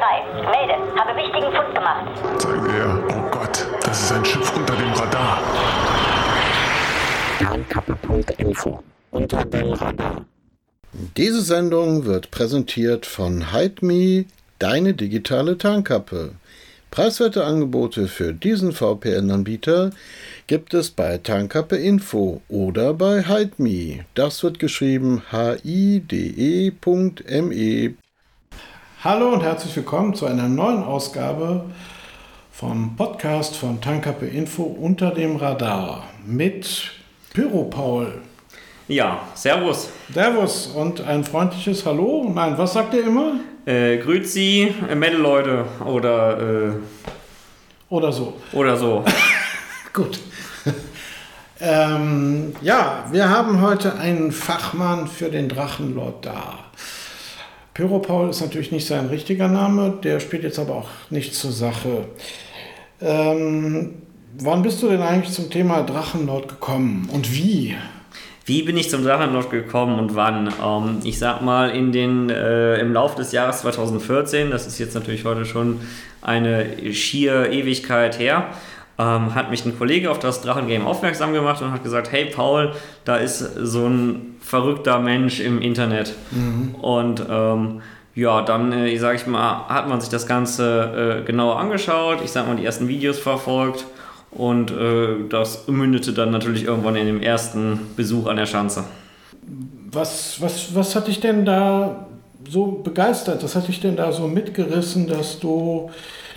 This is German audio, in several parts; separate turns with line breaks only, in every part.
Reederei. Melde, habe wichtigen Fund gemacht.
Zeige her. Oh Gott, das ist ein Schiff unter dem Radar.
Tarnkappe.info. Unter dem Radar.
Diese Sendung wird präsentiert von HideMe, deine digitale Tarnkappe. Preiswerte Angebote für diesen VPN-Anbieter gibt es bei Tarnkappe Info oder bei HideMe. Das wird geschrieben h-i-d-e.me.
Hallo und herzlich willkommen zu einer neuen Ausgabe vom Podcast von Tankappe Info unter dem Radar mit Pyro Paul.
Ja, Servus.
Servus und ein freundliches Hallo. Nein, was sagt ihr immer?
Äh, Grüezi, äh, Metal-Leute oder, äh,
Oder so.
oder so.
Gut. ähm, ja, wir haben heute einen Fachmann für den Drachenlord da. Pyro Paul ist natürlich nicht sein richtiger Name, der spielt jetzt aber auch nicht zur Sache. Ähm, wann bist du denn eigentlich zum Thema Drachenlord gekommen und wie?
Wie bin ich zum Drachenlord gekommen und wann? Ähm, ich sag mal, in den, äh, im Laufe des Jahres 2014, das ist jetzt natürlich heute schon eine schier Ewigkeit her, ähm, hat mich ein Kollege auf das Drachengame aufmerksam gemacht und hat gesagt, hey Paul, da ist so ein verrückter Mensch im Internet. Und ähm, ja, dann, äh, sag ich mal, hat man sich das Ganze äh, genauer angeschaut, ich sag mal, die ersten Videos verfolgt und äh, das mündete dann natürlich irgendwann in dem ersten Besuch an der Schanze.
Was, was, was hat dich denn da so begeistert? Was hat dich denn da so mitgerissen, dass du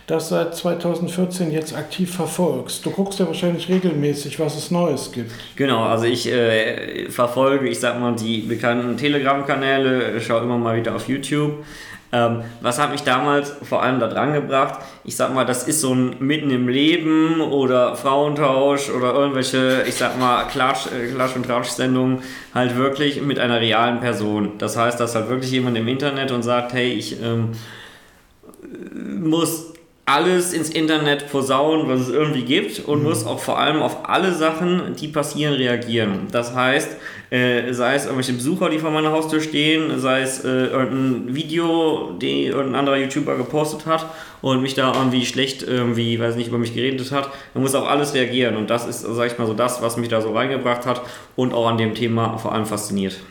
das seit 2014 jetzt aktiv verfolgst? Du guckst ja wahrscheinlich regelmäßig, was es Neues gibt.
Genau, also ich äh, verfolge, ich sag mal, die bekannten Telegram-Kanäle, schaue immer mal wieder auf YouTube. Ähm, was hat mich damals vor allem da dran gebracht? Ich sag mal, das ist so ein Mitten im Leben oder Frauentausch oder irgendwelche, ich sag mal, Klatsch, äh, Klatsch- und Tratsch-Sendungen halt wirklich mit einer realen Person. Das heißt, dass halt wirklich jemand im Internet und sagt, hey, ich ähm, muss alles ins Internet posaunen, was es irgendwie gibt und muss auch vor allem auf alle Sachen, die passieren, reagieren. Das heißt, äh, sei es irgendwelche Besucher, die vor meiner Haustür stehen, sei es äh, irgendein Video, die irgendein anderer YouTuber gepostet hat und mich da irgendwie schlecht irgendwie, weiß nicht, über mich geredet hat, man muss auf alles reagieren und das ist, sag ich mal, so das, was mich da so reingebracht hat und auch an dem Thema vor allem fasziniert.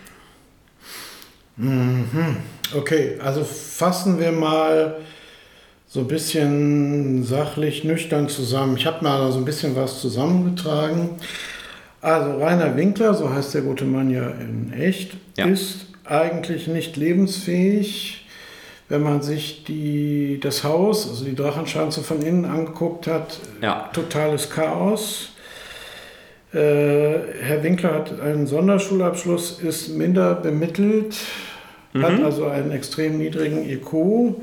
Okay, also fassen wir mal so ein bisschen sachlich nüchtern zusammen. Ich habe mal so ein bisschen was zusammengetragen. Also Rainer Winkler, so heißt der gute Mann ja in echt,
Ja.
ist eigentlich nicht lebensfähig. Wenn man sich die, das Haus, also die Drachenschanze von innen angeguckt hat,
Ja.
totales Chaos. Äh, Herr Winkler hat einen Sonderschulabschluss, ist minder bemittelt, hat also einen extrem niedrigen IQ.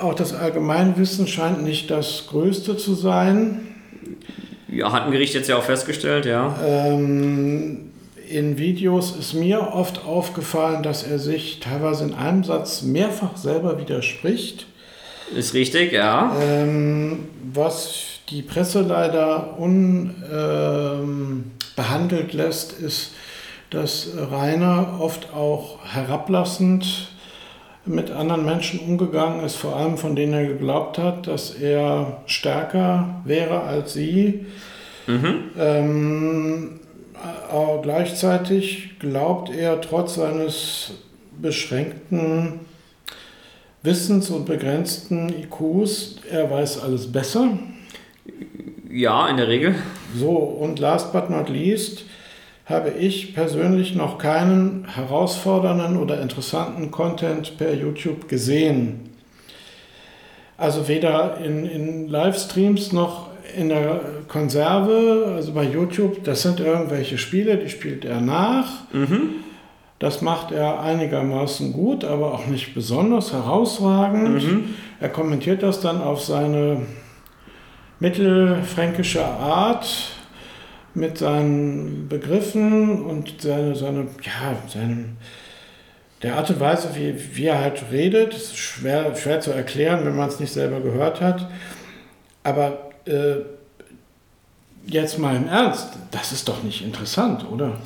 Auch das Allgemeinwissen scheint nicht das Größte zu sein.
Ja, hat ein Gericht jetzt ja auch festgestellt, ja.
Ähm, in Videos ist mir oft aufgefallen, dass er sich teilweise in einem Satz mehrfach selber widerspricht.
Ist richtig, ja.
Ähm, was die Presse leider unbehandelt ähm, lässt, ist, dass Rainer oft auch herablassend mit anderen Menschen umgegangen ist, vor allem von denen er geglaubt hat, dass er stärker wäre als sie. Ähm, aber gleichzeitig glaubt er trotz seines beschränkten Wissens und begrenzten IQs, er weiß alles besser.
Ja, in der Regel.
So, und last but not least habe ich persönlich noch keinen herausfordernden oder interessanten Content per YouTube gesehen. Also weder in, in Livestreams noch in der Konserve, also bei YouTube, das sind irgendwelche Spiele, die spielt er nach. Das macht er einigermaßen gut, aber auch nicht besonders herausragend. Er kommentiert das dann auf seine mittelfränkische Art mit seinen Begriffen und seine, seine, ja, seinem, der Art und Weise, wie, wie er halt redet. Ist schwer, schwer zu erklären, wenn man es nicht selber gehört hat. Aber äh, jetzt mal im Ernst, das ist doch nicht interessant, oder?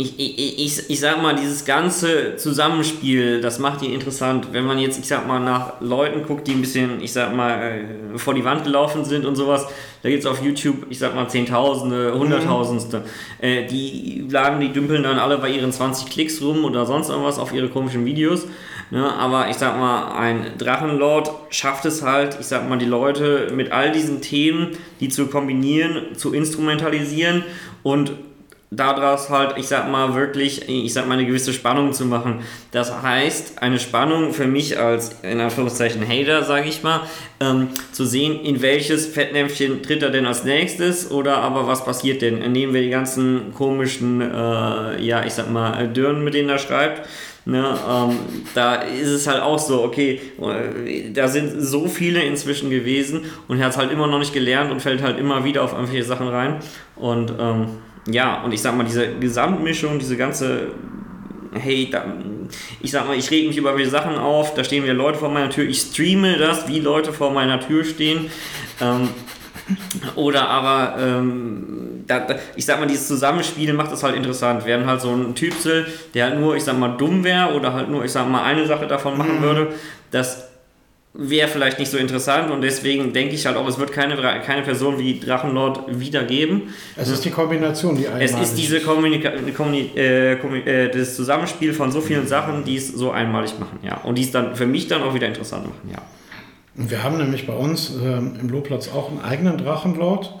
Ich, ich, ich, ich sag mal, dieses ganze Zusammenspiel, das macht ihn interessant. Wenn man jetzt, ich sag mal, nach Leuten guckt, die ein bisschen, ich sag mal, äh, vor die Wand gelaufen sind und sowas, da gibt es auf YouTube, ich sag mal, Zehntausende, Hunderttausendste. Mhm. die laden, die dümpeln dann alle bei ihren 20 Klicks rum oder sonst irgendwas auf ihre komischen Videos. Ne, aber ich sag mal, ein Drachenlord schafft es halt, ich sag mal, die Leute mit all diesen Themen, die zu kombinieren, zu instrumentalisieren und daraus halt, ich sag mal, wirklich, ich sag mal, eine gewisse Spannung zu machen. Das heißt, eine Spannung für mich als, in Anführungszeichen, Hater, sage ich mal, ähm, zu sehen, in welches Fettnäpfchen tritt er denn als nächstes oder aber was passiert denn? Nehmen wir die ganzen komischen, äh, ja, ich sag mal, Dürren, mit denen er schreibt. Ne, ähm, da ist es halt auch so, okay, äh, da sind so viele inzwischen gewesen und er hat es halt immer noch nicht gelernt und fällt halt immer wieder auf irgendwelche Sachen rein. Und ähm, ja, und ich sag mal, diese Gesamtmischung, diese ganze, hey, da, ich sag mal, ich reg mich über welche Sachen auf, da stehen wieder Leute vor meiner Tür, ich streame das, wie Leute vor meiner Tür stehen. Ähm, oder aber, ähm, da, da, ich sag mal, dieses Zusammenspiel macht es halt interessant. Wären halt so ein Typsel, der halt nur, ich sag mal, dumm wäre oder halt nur, ich sag mal, eine Sache davon machen mhm. würde, das wäre vielleicht nicht so interessant und deswegen denke ich halt auch, es wird keine, keine Person wie Drachenlord wiedergeben.
Es ist die Kombination, die
einmalig Es ist diese Kommunika Kommuni äh, äh, das Zusammenspiel von so vielen Sachen, die es so einmalig machen, ja. Und die es dann für mich dann auch wieder interessant machen, ja.
Wir haben nämlich bei uns äh, im Lohplatz auch einen eigenen Drachenlord.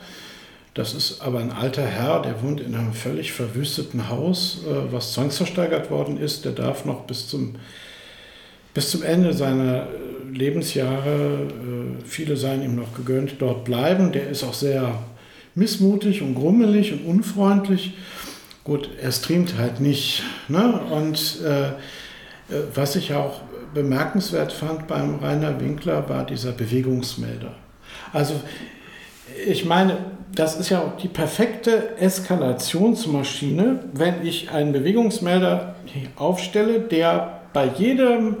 Das ist aber ein alter Herr, der wohnt in einem völlig verwüsteten Haus, äh, was zwangsversteigert worden ist. Der darf noch bis zum, bis zum Ende seiner Lebensjahre, äh, viele seien ihm noch gegönnt, dort bleiben. Der ist auch sehr missmutig und grummelig und unfreundlich. Gut, er streamt halt nicht. Ne? Und äh, äh, was ich auch bemerkenswert fand beim Rainer Winkler, war dieser Bewegungsmelder. Also ich meine, das ist ja auch die perfekte Eskalationsmaschine, wenn ich einen Bewegungsmelder aufstelle, der bei jedem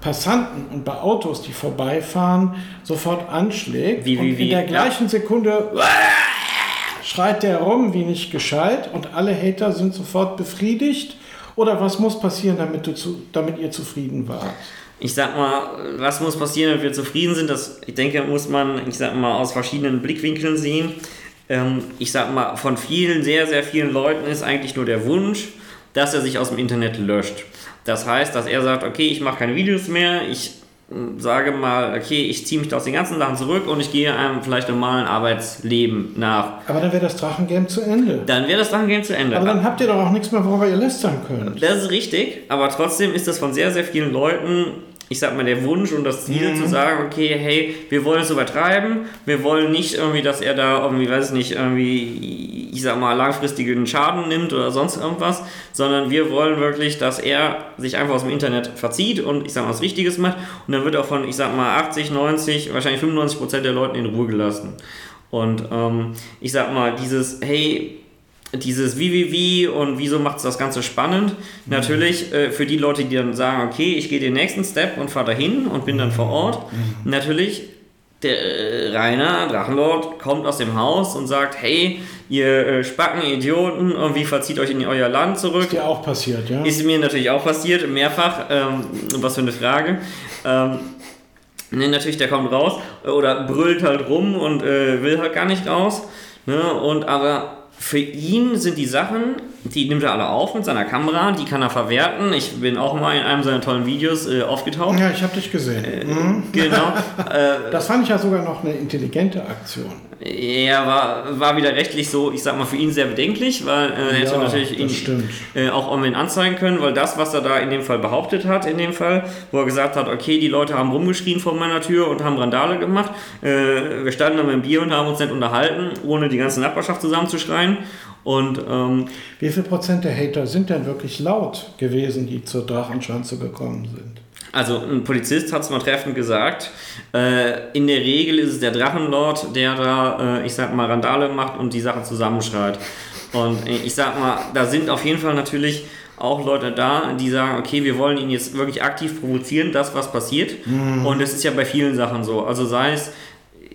Passanten und bei Autos, die vorbeifahren, sofort anschlägt.
Wie, wie,
und in der gleichen. Sekunde schreit der rum wie nicht gescheit und alle Hater sind sofort befriedigt. Oder was muss passieren, damit, du zu, damit ihr zufrieden wart?
Ich sag mal, was muss passieren, damit wir zufrieden sind? Das, ich denke, muss man, ich sag mal, aus verschiedenen Blickwinkeln sehen. Ähm, ich sag mal, von vielen, sehr, sehr vielen Leuten ist eigentlich nur der Wunsch, dass er sich aus dem Internet löscht. Das heißt, dass er sagt, okay, ich mache keine Videos mehr, ich hm, sage mal, okay, ich ziehe mich aus den ganzen Sachen zurück und ich gehe einem vielleicht normalen Arbeitsleben nach.
Aber dann wäre das Drachengame zu Ende.
Dann wäre das Drachengame zu Ende.
Aber dann habt ihr doch auch nichts mehr, worüber ihr lästern könnt.
Das ist richtig, aber trotzdem ist das von sehr, sehr vielen Leuten ich sag mal, der Wunsch und das Ziel mhm. zu sagen, okay, hey, wir wollen es übertreiben, wir wollen nicht irgendwie, dass er da irgendwie, weiß ich nicht, irgendwie, ich sag mal, langfristigen Schaden nimmt oder sonst irgendwas, sondern wir wollen wirklich, dass er sich einfach aus dem Internet verzieht und ich sag mal, was Richtiges macht und dann wird auch von, ich sag mal, 80, 90, wahrscheinlich 95 Prozent der Leuten in Ruhe gelassen. Und ähm, ich sag mal, dieses, hey, dieses wie, wie, wie und wieso macht es das Ganze spannend. Mhm. Natürlich äh, für die Leute, die dann sagen, okay, ich gehe den nächsten Step und fahre dahin und bin dann vor Ort. Mhm. Natürlich, der äh, Rainer Drachenlord kommt aus dem Haus und sagt, hey, ihr äh, Spacken, Idioten, irgendwie verzieht euch in euer Land zurück. Ist
dir auch passiert, ja?
Ist mir natürlich auch passiert, mehrfach. Ähm, was für eine Frage. Ähm, ne, natürlich, der kommt raus oder brüllt halt rum und äh, will halt gar nicht raus. Ne? Und aber für ihn sind die Sachen, die nimmt er alle auf mit seiner Kamera, die kann er verwerten. Ich bin auch mal in einem seiner tollen Videos äh, aufgetaucht.
Ja, ich habe dich gesehen. Äh,
mhm. Genau.
Äh, das fand ich ja sogar noch eine intelligente Aktion.
Ja, war, war wieder rechtlich so, ich sag mal, für ihn sehr bedenklich, weil äh, er hätte ja, natürlich ihn äh, auch online anzeigen können, weil das, was er da in dem Fall behauptet hat, in dem Fall, wo er gesagt hat, okay, die Leute haben rumgeschrien vor meiner Tür und haben Randale gemacht, wir standen dann mit dem Bier und haben uns nicht unterhalten, ohne die ganze Nachbarschaft zusammenzuschreien. Und, ähm,
Wie viel Prozent der Hater sind denn wirklich laut gewesen, die zur Drachenschanze gekommen sind?
Also ein Polizist hat es mal treffend gesagt, äh, in der Regel ist es der Drachenlord, der da, äh, ich sag mal, Randale macht und die Sache zusammenschreit. Und ich sag mal, da sind auf jeden Fall natürlich auch Leute da, die sagen, okay, wir wollen ihn jetzt wirklich aktiv provozieren, das, was passiert. Mhm. Und das ist ja bei vielen Sachen so. Also sei es,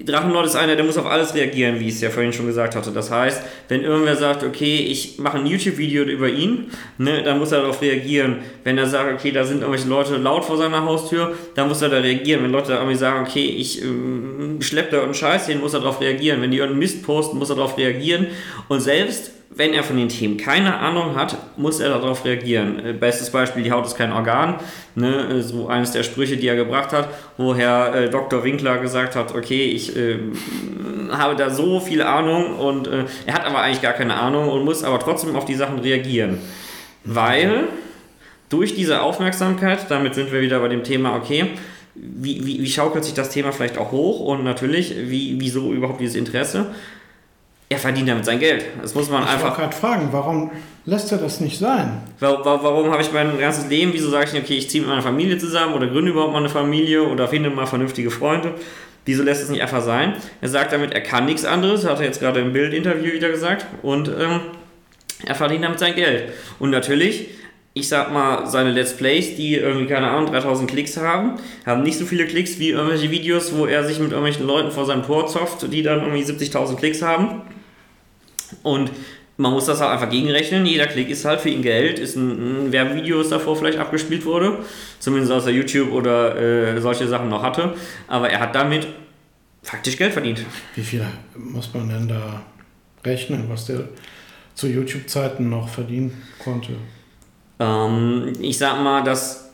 Drachenlord ist einer, der muss auf alles reagieren, wie ich es ja vorhin schon gesagt hatte. Das heißt, wenn irgendwer sagt, okay, ich mache ein YouTube-Video über ihn, ne, dann muss er darauf reagieren. Wenn er sagt, okay, da sind irgendwelche Leute laut vor seiner Haustür, dann muss er da reagieren. Wenn Leute irgendwie sagen, okay, ich ähm, schleppe da irgendeinen Scheiß hin, muss er darauf reagieren. Wenn die irgendeinen Mist posten, muss er darauf reagieren. Und selbst wenn er von den Themen keine Ahnung hat, muss er darauf reagieren. Äh, bestes Beispiel, die Haut ist kein Organ. Ne? So eines der Sprüche, die er gebracht hat, wo Herr äh, Dr. Winkler gesagt hat, okay, ich äh, habe da so viel Ahnung und äh, er hat aber eigentlich gar keine Ahnung und muss aber trotzdem auf die Sachen reagieren. Weil durch diese Aufmerksamkeit, damit sind wir wieder bei dem Thema, okay, wie, wie, wie schaukelt sich das Thema vielleicht auch hoch und natürlich, wie, wieso überhaupt dieses Interesse? Er verdient damit sein Geld. Das muss man
ich
einfach.
Ich gerade fragen, warum lässt er das nicht sein?
Warum, warum habe ich mein ganzes Leben, wieso sage ich, okay, ich ziehe mit meiner Familie zusammen oder gründe überhaupt mal eine Familie oder finde mal vernünftige Freunde? Wieso lässt es nicht einfach sein? Er sagt damit, er kann nichts anderes, hat er jetzt gerade im Bildinterview wieder gesagt, und ähm, er verdient damit sein Geld. Und natürlich, ich sag mal, seine Let's Plays, die irgendwie, keine Ahnung, 3000 Klicks haben, haben nicht so viele Klicks wie irgendwelche Videos, wo er sich mit irgendwelchen Leuten vor seinem Tor zofft, die dann irgendwie 70.000 Klicks haben. Und man muss das halt einfach gegenrechnen. Jeder Klick ist halt für ihn Geld, ist ein, ein Werbevideo, das davor vielleicht abgespielt wurde. Zumindest aus der YouTube oder äh, solche Sachen noch hatte. Aber er hat damit faktisch Geld verdient.
Wie viel muss man denn da rechnen, was der zu YouTube-Zeiten noch verdienen konnte?
Ähm, ich sag mal, dass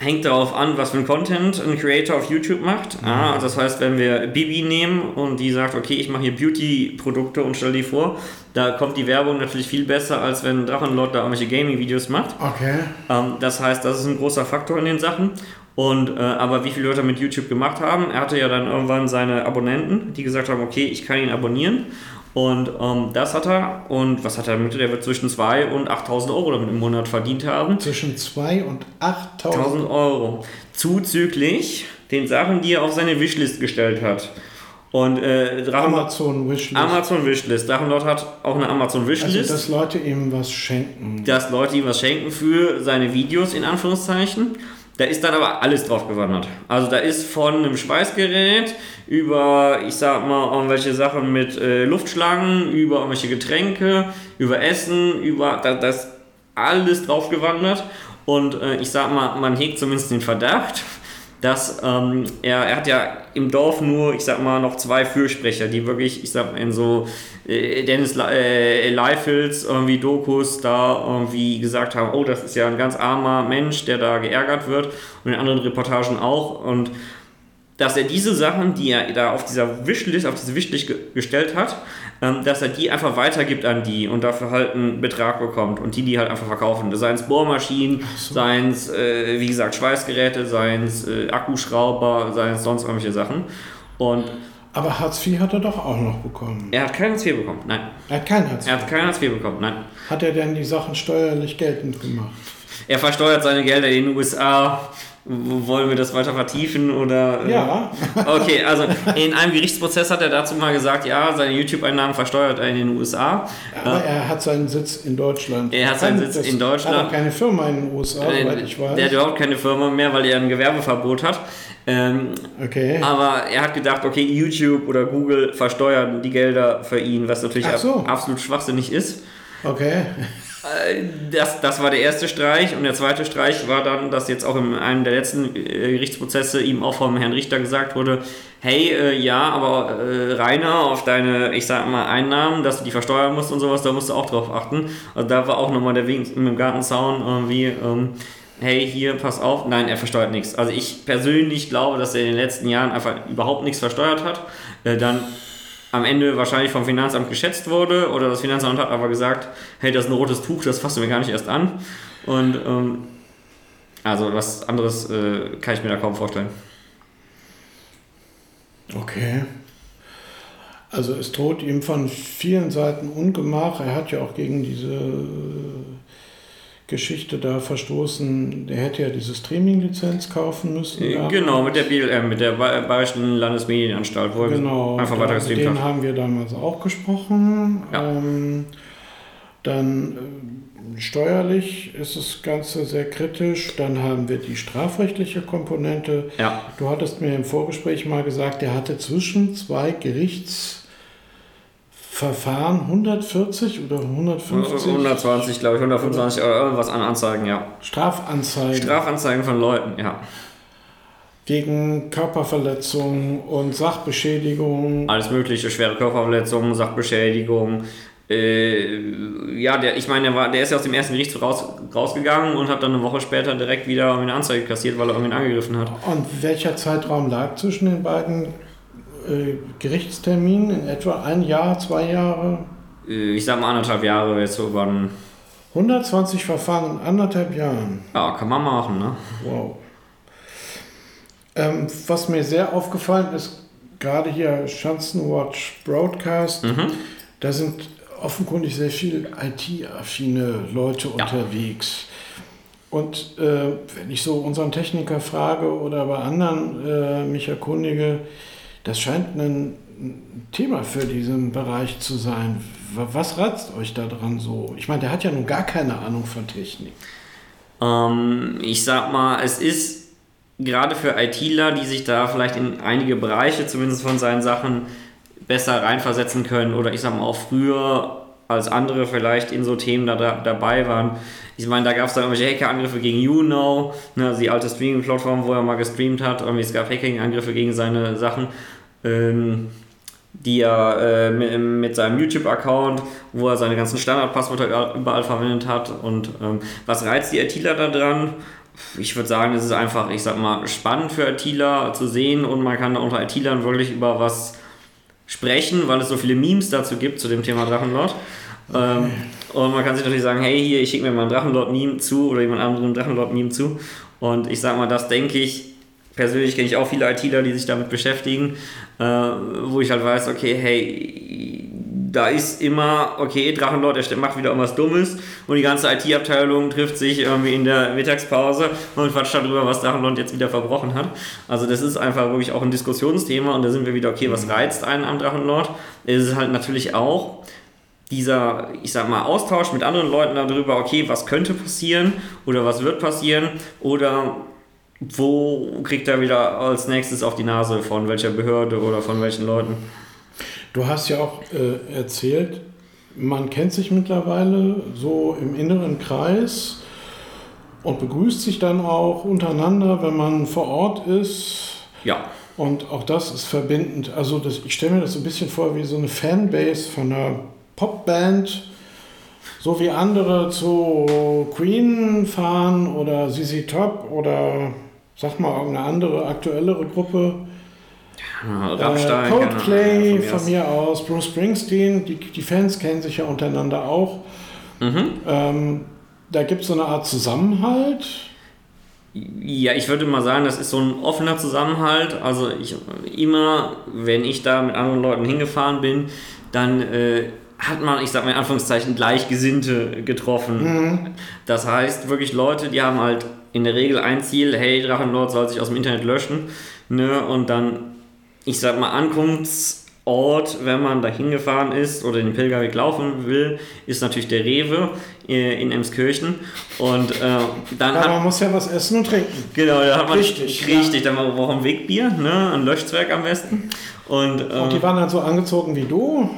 hängt darauf an, was für ein Content ein Creator auf YouTube macht. Mhm. Ah, das heißt, wenn wir Bibi nehmen und die sagt, okay, ich mache hier Beauty-Produkte und stelle die vor, da kommt die Werbung natürlich viel besser, als wenn Drachenlord da irgendwelche Gaming-Videos macht.
Okay.
Ähm, das heißt, das ist ein großer Faktor in den Sachen. Und äh, aber wie viele Leute mit YouTube gemacht haben, er hatte ja dann irgendwann seine Abonnenten, die gesagt haben, okay, ich kann ihn abonnieren. Und ähm, das hat er. Und was hat er damit? Der wird zwischen 2 und 8000 Euro damit im Monat verdient haben.
Zwischen 2 und 8000
Euro. Zuzüglich den Sachen, die er auf seine Wishlist gestellt hat. Und äh,
Amazon Wishlist.
Amazon Wishlist. Drachenlord hat auch eine Amazon Wishlist. Also,
dass Leute ihm was schenken.
Dass Leute ihm was schenken für seine Videos, in Anführungszeichen. Da ist dann aber alles drauf gewandert. Also da ist von einem Schweißgerät über, ich sag mal, irgendwelche Sachen mit äh, Luftschlangen, über irgendwelche Getränke, über Essen, über das, das alles drauf gewandert. Und äh, ich sag mal, man hegt zumindest den Verdacht, dass ähm, er, er hat ja im Dorf nur, ich sag mal, noch zwei Fürsprecher, die wirklich, ich sag mal, in so Dennis äh, Leifels irgendwie Dokus da irgendwie gesagt haben, oh, das ist ja ein ganz armer Mensch, der da geärgert wird und in anderen Reportagen auch und dass er diese Sachen, die er da auf dieser Wishlist, auf diese Wishlist ge gestellt hat, ähm, dass er die einfach weitergibt an die und dafür halt einen Betrag bekommt und die die halt einfach verkaufen. Seien es Bohrmaschinen, so. seien es, äh, wie gesagt, Schweißgeräte, seien es äh, Akkuschrauber, seien es sonst irgendwelche Sachen. Und
aber Hartz IV hat er doch auch noch bekommen.
Er hat kein Hartz IV bekommen, nein.
Er hat kein Hartz
IV. Er hat kein Hartz IV bekommen, nein.
Hat er denn die Sachen steuerlich geltend gemacht?
Er versteuert seine Gelder in den USA wollen wir das weiter vertiefen oder?
Äh? Ja.
Okay, also in einem Gerichtsprozess hat er dazu mal gesagt, ja, seine YouTube-Einnahmen versteuert er in den USA.
Aber er hat seinen Sitz in Deutschland.
Er hat seinen Sitz in Deutschland. Er
hat keine Firma in den USA, äh, soweit ich weiß.
Der hat überhaupt keine Firma mehr, weil er ein Gewerbeverbot hat. Ähm,
okay.
Aber er hat gedacht, okay, YouTube oder Google versteuern die Gelder für ihn, was natürlich so. absolut schwachsinnig ist.
Okay.
Äh, das, das war der erste Streich und der zweite Streich war dann, dass jetzt auch in einem der letzten äh, Gerichtsprozesse ihm auch vom Herrn Richter gesagt wurde, hey, äh, ja, aber äh, Rainer, auf deine, ich sag mal, Einnahmen, dass du die versteuern musst und sowas, da musst du auch drauf achten. Also da war auch nochmal der Weg mit dem Gartenzaun irgendwie, ähm, hey, hier, pass auf. Nein, er versteuert nichts. Also ich persönlich glaube, dass er in den letzten Jahren einfach überhaupt nichts versteuert hat. Äh, dann am Ende wahrscheinlich vom Finanzamt geschätzt wurde oder das Finanzamt hat aber gesagt, hey, das ist ein rotes Tuch, das fassen wir gar nicht erst an. Und ähm, also was anderes äh, kann ich mir da kaum vorstellen.
Okay. Also es droht ihm von vielen Seiten Ungemach. Er hat ja auch gegen diese Geschichte da verstoßen, der hätte ja diese Streaming-Lizenz kaufen müssen.
Äh, genau, mit der BLM, mit der Bayerischen Landesmedienanstalt,
wo genau,
einfach weiter gestreamt
hat. Den haben wir damals auch gesprochen. Ja. Ähm, Dann äh, steuerlich ist das Ganze sehr kritisch. Dann haben wir die strafrechtliche Komponente.
Ja.
Du hattest mir im Vorgespräch mal gesagt, er hatte zwischen zwei Gerichtsverfahren 140 oder 150
120, glaube ich, 125 oder irgendwas an Anzeigen, ja.
Strafanzeigen
Strafanzeigen von Leuten, ja.
gegen Körperverletzungen und Sachbeschädigungen.
Alles mögliche, schwere Körperverletzungen, Sachbeschädigung. Äh, ja, der, ich meine, der, war, der ist ja aus dem ersten Gericht raus, rausgegangen und hat dann eine Woche später direkt wieder eine Anzeige kassiert, weil er irgendwen angegriffen hat.
Und welcher Zeitraum lag zwischen den beiden äh, Gerichtsterminen? In etwa ein Jahr, zwei Jahre?
Äh, ich sag mal anderthalb Jahre jetzt so über ein,
120 Verfahren in anderthalb Jahren.
Ja, kann man machen, ne?
Wow. Ähm, was mir sehr aufgefallen ist, gerade hier Schanzenwatch Broadcast, da sind offenkundig sehr viel IT-affine Leute
Ja.
unterwegs. Und äh, wenn ich so unseren Techniker frage oder bei anderen äh, mich erkundige, das scheint ein Thema für diesen Bereich zu sein. Wa- Was reizt euch daran so? Ich meine, der hat ja nun gar keine Ahnung von Technik.
Ähm, ich sag mal, es ist gerade für ITler, die sich da vielleicht in einige Bereiche zumindest von seinen Sachen besser reinversetzen können oder ich sag mal auch früher als andere vielleicht in so Themen da, da dabei waren. Ich meine, da gab es da irgendwelche Hackerangriffe gegen YouNow, ne, also die alte Streaming-Plattform, wo er mal gestreamt hat. Irgendwie, es gab Hacking-Angriffe gegen seine Sachen. Ähm, die er äh, mit, mit seinem YouTube-Account, wo er seine ganzen Standardpasswörter überall verwendet hat. Und ähm, was reizt die ITler da dran? Ich würde sagen, es ist einfach, ich sag mal, spannend für ITler zu sehen und man kann da unter ITlern wirklich über was sprechen, weil es so viele Memes dazu gibt zu dem Thema Drachenlord. Ähm, und man kann sich natürlich sagen, hey, hier, ich schicke mir mal ein Drachenlord-Meme zu oder jemand anderem ein Drachenlord-Meme zu. Und ich sag mal, das denke ich, persönlich kenne ich auch viele ITler, die sich damit beschäftigen, äh, wo ich halt weiß, okay, hey, da ist immer, okay, Drachenlord, der macht wieder irgendwas Dummes und die ganze IT-Abteilung trifft sich irgendwie in der Mittagspause und quatscht darüber, was Drachenlord jetzt wieder verbrochen hat. Also das ist einfach wirklich auch ein Diskussionsthema und da sind wir wieder, okay, was reizt einen am Drachenlord? Es ist halt natürlich auch dieser, ich sag mal, Austausch mit anderen Leuten darüber, okay, was könnte passieren oder was wird passieren oder wo kriegt er wieder als nächstes auf die Nase von welcher Behörde oder von welchen Leuten?
Du hast ja auch äh, erzählt, man kennt sich mittlerweile so im inneren Kreis und begrüßt sich dann auch untereinander, wenn man vor Ort ist.
Ja,
Und auch das ist verbindend. Also das, ich stelle mir das so ein bisschen vor wie so eine Fanbase von einer Popband. So wie andere zu Queen fahren oder ZZ Top oder sag mal irgendeine andere aktuellere Gruppe.
Rammstein.
Äh,
keine
Coldplay
Ahnung,
von mir aus, Bruce Springsteen, die, die Fans kennen sich ja untereinander auch.
Mhm.
Ähm, da gibt es so eine Art Zusammenhalt.
Ja, ich würde mal sagen, das ist so ein offener Zusammenhalt. Also ich immer, wenn ich da mit anderen Leuten hingefahren bin, dann äh, hat man, ich sag mal in Anführungszeichen, Gleichgesinnte getroffen. Das heißt wirklich Leute, die haben halt in der Regel ein Ziel, hey, Drachenlord soll sich aus dem Internet löschen. Ne? Und dann, ich sag mal, Ankunftsort, wenn man da hingefahren ist oder den Pilgerweg laufen will, ist natürlich der Rewe äh, in Emskirchen. Und äh, dann
Aber
hat
man muss ja was essen und trinken.
Genau, da hat man
Richtig,
richtig, dann braucht man ein Wegbier, ne? ein Löschzwerg am besten. Und,
Und
ähm,
die waren dann so angezogen wie du.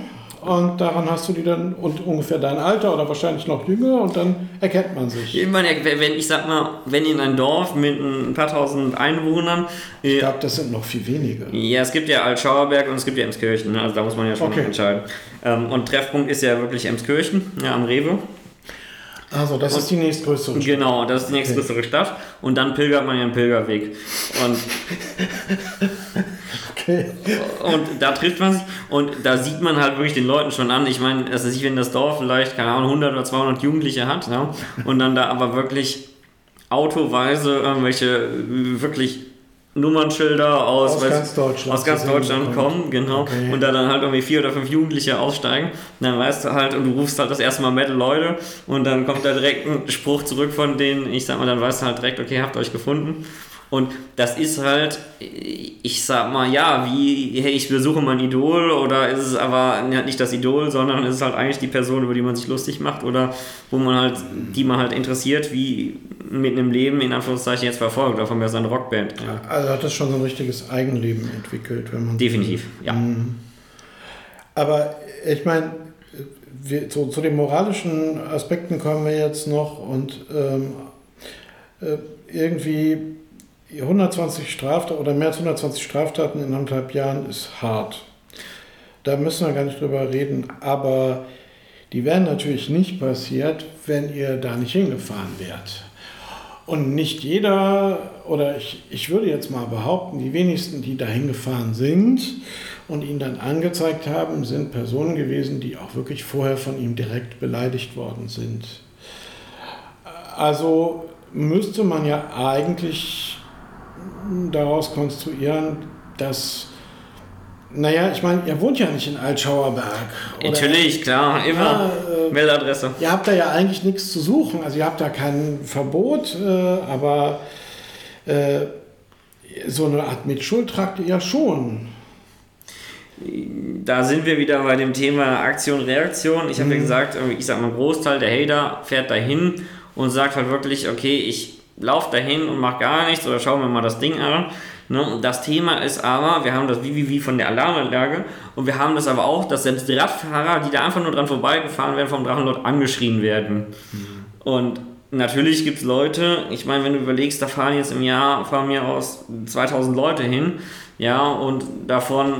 Und daran hast du die dann und ungefähr dein Alter oder wahrscheinlich noch jünger und dann erkennt man sich.
ich meine, wenn ich sag mal, wenn in ein Dorf mit ein paar tausend Einwohnern,
Ich
äh,
glaube, das sind noch viel weniger.
ja, es gibt ja Altschauerberg und es gibt ja Emskirchen, ne? also da muss man ja schon
Okay.
entscheiden. Ähm, und Treffpunkt ist ja wirklich Emskirchen, ja, am Rewe.
Also, das ist die nächstgrößere Stadt.
Genau, das ist die nächstgrößere Stadt. Und dann pilgert man ja einen Pilgerweg. Und
Okay.
Und da trifft man sich und da sieht man halt wirklich den Leuten schon an. Ich meine, also ich, wenn das Dorf vielleicht, keine Ahnung, 100 oder 200 Jugendliche hat ja, und dann da aber wirklich autoweise irgendwelche wirklich Nummernschilder aus,
Aus
weiß-
ganz Deutschland
aus ganz Deutschland kommen, genau.
Okay.
Und da dann halt irgendwie vier oder fünf Jugendliche aussteigen, dann weißt du halt und du rufst halt das erste Mal Metal Leute und dann kommt da direkt ein Spruch zurück von denen, ich sag mal, dann weißt du halt direkt, okay, habt euch gefunden. Und das ist halt, ich sag mal, ja, wie, hey, ich besuche mein Idol oder ist es aber nicht das Idol, sondern ist es halt eigentlich die Person, über die man sich lustig macht oder wo man halt, die man halt interessiert, wie mit einem Leben in Anführungszeichen jetzt verfolgt oder von mir seine Rockband. Ja.
Also hat das schon so ein richtiges Eigenleben entwickelt, wenn man.
Definitiv, ja.
Mhm. Aber ich meine, wir, zu, zu den moralischen Aspekten kommen wir jetzt noch und ähm, äh, irgendwie 120 Straftaten oder mehr als 120 Straftaten in anderthalb Jahren ist hart. Da müssen wir gar nicht drüber reden, aber die wären natürlich nicht passiert, wenn ihr da nicht hingefahren wärt. Und nicht jeder, oder ich, ich würde jetzt mal behaupten, die wenigsten, die da hingefahren sind und ihn dann angezeigt haben, sind Personen gewesen, die auch wirklich vorher von ihm direkt beleidigt worden sind. Also müsste man ja eigentlich daraus konstruieren, dass, naja, ich meine, ihr wohnt ja nicht in Altschauerberg.
Oder? Natürlich, klar, immer. Ja, äh, Mailadresse.
Ihr habt da ja eigentlich nichts zu suchen. Also ihr habt da kein Verbot, äh, aber äh, so eine Art Mitschuld tragt ihr ja schon.
Da sind wir wieder bei dem Thema Aktion, Reaktion. Ich habe mhm. ja gesagt, ich sag mal, ein Großteil der Hater fährt dahin und sagt halt wirklich, okay, ich laufe dahin und mache gar nichts oder schaue mir mal das Ding an. Ne? Das Thema ist aber, wir haben das wie, wie, wie von der Alarmanlage und wir haben das aber auch, dass selbst Radfahrer, die da einfach nur dran vorbeigefahren werden, vom Drachenlord angeschrien werden. Mhm. Und natürlich gibt es Leute, ich meine, wenn du überlegst, da fahren jetzt im Jahr, fahren mir aus 2000 Leute hin, ja, und davon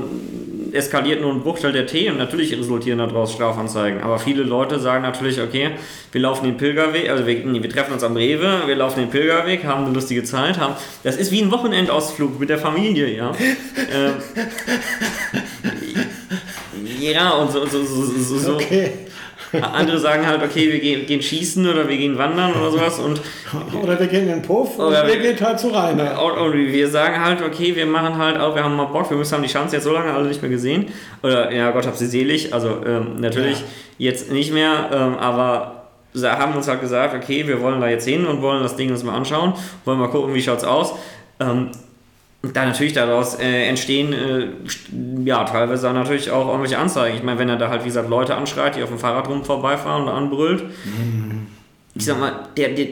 eskaliert nur ein Bruchteil der Themen. Natürlich resultieren daraus Strafanzeigen. Aber viele Leute sagen natürlich, okay, wir laufen den Pilgerweg, also wir, nee, wir treffen uns am Rewe, wir laufen den Pilgerweg, haben eine lustige Zeit. Haben, das ist wie ein Wochenendausflug mit der Familie, ja. ähm, ja, und so, so, so, so, okay. Andere sagen halt, okay, wir gehen, gehen, schießen oder wir gehen wandern oder sowas. Und,
oder wir gehen in den Puff oder wir gehen halt zu Rainer.
Und, wir sagen halt, okay, wir machen halt auch, wir haben mal Bock, wir müssen haben die Chance jetzt so lange alle nicht mehr gesehen. Oder, ja Gott hab sie selig, also ähm, natürlich ja. jetzt nicht mehr, ähm, aber haben uns halt gesagt, okay, wir wollen da jetzt hin und wollen das Ding uns mal anschauen, wollen mal gucken, wie schaut's aus. Ähm, da natürlich daraus äh, entstehen, äh, ja, teilweise natürlich auch irgendwelche Anzeigen. Ich meine, wenn er da halt, wie gesagt, Leute anschreit, die auf dem Fahrrad rum vorbeifahren und anbrüllt. Mhm. Ich sag mal, der, der,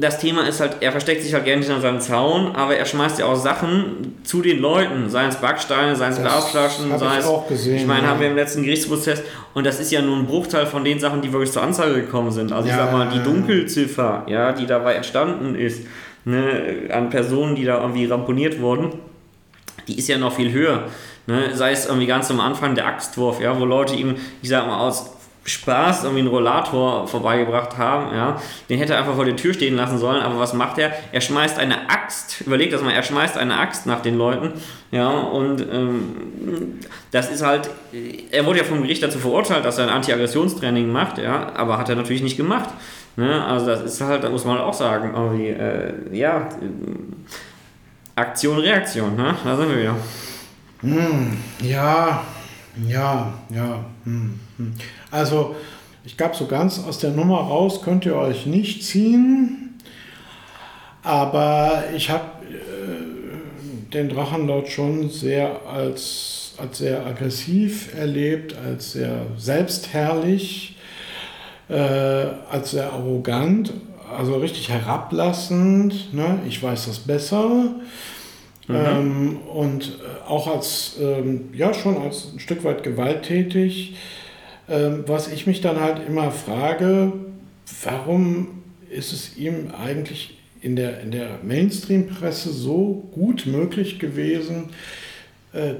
das Thema ist halt, er versteckt sich halt gerne hinter seinem Zaun, aber er schmeißt ja auch Sachen zu den Leuten, seien es Backsteine, seien es Glasflaschen, sei es.
Auch gesehen,
ich meine, ja. haben wir im letzten Gerichtsprozess und das ist ja nur ein Bruchteil von den Sachen, die wirklich zur Anzeige gekommen sind. Also ja, ich sag mal, die Dunkelziffer, ja, die dabei entstanden ist, ne, an Personen, die da irgendwie ramponiert wurden, die ist ja noch viel höher. Ne? Sei es irgendwie ganz am Anfang der Axtwurf, ja, wo Leute ihm, ich sag mal, aus Spaß irgendwie einen Rollator vorbeigebracht haben, ja, den hätte er einfach vor der Tür stehen lassen sollen, aber was macht er? Er schmeißt eine Axt, überlegt das mal, er schmeißt eine Axt nach den Leuten, ja, und ähm, das ist halt, er wurde ja vom Gericht dazu verurteilt, dass er ein Anti-Aggressionstraining macht, ja, aber hat er natürlich nicht gemacht. Ne? Also das ist halt, da muss man auch sagen, irgendwie, äh, ja, Aktion, Reaktion, ne? da sind wir wieder.
Hm, ja, ja, ja. Hm, hm. Also, ich glaube, so ganz aus der Nummer raus könnt ihr euch nicht ziehen. Aber ich habe äh, den Drachenlord schon sehr als, als sehr aggressiv erlebt, als sehr selbstherrlich äh, als sehr arrogant, also richtig herablassend. Ne? Ich weiß das besser. Mhm. Ähm, und äh, auch als, ähm, ja, schon als ein Stück weit gewalttätig. Ähm, was ich mich dann halt immer frage, warum ist es ihm eigentlich in der, in der Mainstream-Presse so gut möglich gewesen,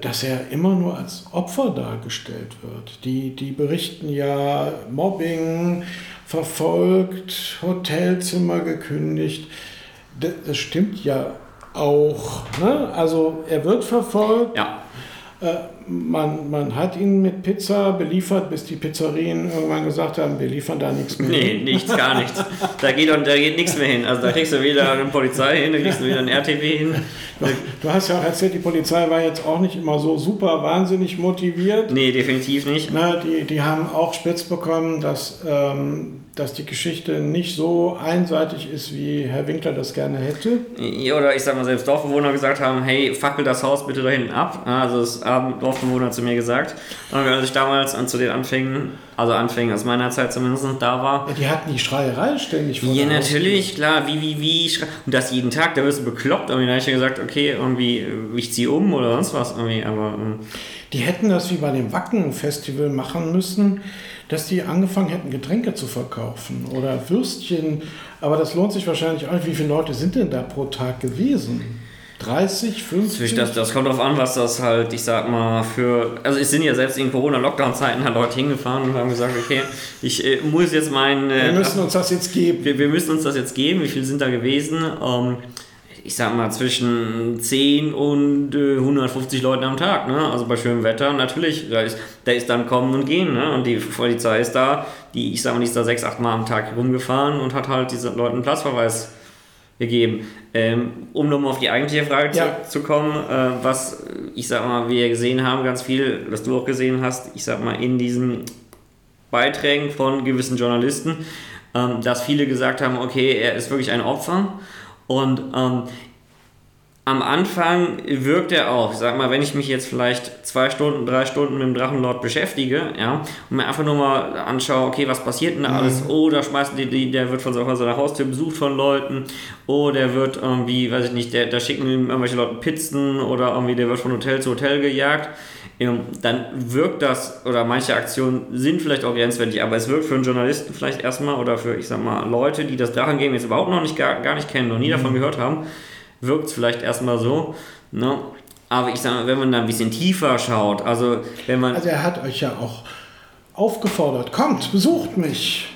dass er immer nur als Opfer dargestellt wird. Die, die berichten ja Mobbing, verfolgt, Hotelzimmer gekündigt. Das, stimmt ja auch. Ne? Also er wird verfolgt.
Ja.
Äh, man, man hat ihn mit Pizza beliefert, bis die Pizzerien irgendwann gesagt haben, wir liefern da nichts mehr.
Nee, nichts, gar nichts. Da geht, da geht nichts mehr hin. Also da kriegst du weder eine Polizei hin, da kriegst du wieder ein RTW hin.
Du, du, hast ja auch erzählt, die Polizei war jetzt auch nicht immer so super wahnsinnig motiviert.
Nee, definitiv nicht.
Na, die, die haben auch spitz bekommen, dass ähm, dass die Geschichte nicht so einseitig ist, wie Herr Winkler das gerne hätte.
Oder ich sag mal, selbst Dorfbewohner gesagt haben, hey, fackel das Haus bitte da hinten ab. Also das haben Dorfbewohner zu mir gesagt. Und als ich damals an zu den Anfängen, also Anfängen aus meiner Zeit zumindest da war.
Ja, die hatten die Schreierei ständig
vor Ja, natürlich, klar, wie, wie, wie, und das jeden Tag, da wirst du bekloppt. Und dann habe ich ja gesagt, okay, irgendwie, ich ziehe um oder sonst was irgendwie, aber... Ähm,
die hätten das wie bei dem Wacken-Festival machen müssen dass die angefangen hätten, Getränke zu verkaufen oder Würstchen. Aber das lohnt sich wahrscheinlich auch nicht. Wie viele Leute sind denn da pro Tag gewesen? 30, 50?
Das, das kommt darauf an, was das halt, ich sag mal, für. Also, es sind ja selbst in Corona-Lockdown-Zeiten halt Leute hingefahren und haben gesagt, okay, ich äh, muss jetzt meinen.
Äh, wir müssen uns das jetzt geben.
Wir, wir, müssen uns das jetzt geben. Wie viele sind da gewesen? Ähm, ich sag mal, zwischen 10 und äh, 150 Leuten am Tag. Ne? Also bei schönem Wetter natürlich, da ist, da ist dann kommen und gehen. Ne? Und die Polizei ist da, die, ich sag mal, die ist da 6, 8 Mal am Tag rumgefahren und hat halt diesen Leuten einen Platzverweis gegeben. Ähm, um nochmal auf die eigentliche Frage ja. zurückzukommen, äh, was ich sag mal, wir gesehen haben, ganz viel, was du auch gesehen hast, ich sag mal, in diesen Beiträgen von gewissen Journalisten, ähm, dass viele gesagt haben, okay, er ist wirklich ein Opfer und ähm, am Anfang wirkt er auch, sag mal, wenn ich mich jetzt vielleicht zwei Stunden, drei Stunden mit dem Drachenlord beschäftige, ja, und mir einfach nur mal anschaue, okay, was passiert denn da mhm. alles? Oh, da schmeißen die, die, der wird von seiner Haustür besucht von Leuten, oh, der wird irgendwie, weiß ich nicht, der, da schicken irgendwelche Leute Pizzen oder irgendwie der wird von Hotel zu Hotel gejagt dann wirkt das, oder manche Aktionen sind vielleicht auch grenzwertig, aber es wirkt für einen Journalisten vielleicht erstmal oder für, ich sag mal, Leute, die das Drachengame jetzt überhaupt noch nicht gar, gar nicht kennen, noch nie mhm. davon gehört haben, wirkt es vielleicht erstmal so. Ne? Aber ich sag mal, wenn man da ein bisschen tiefer schaut, also wenn man.
Also er hat euch ja auch aufgefordert, kommt, besucht mich.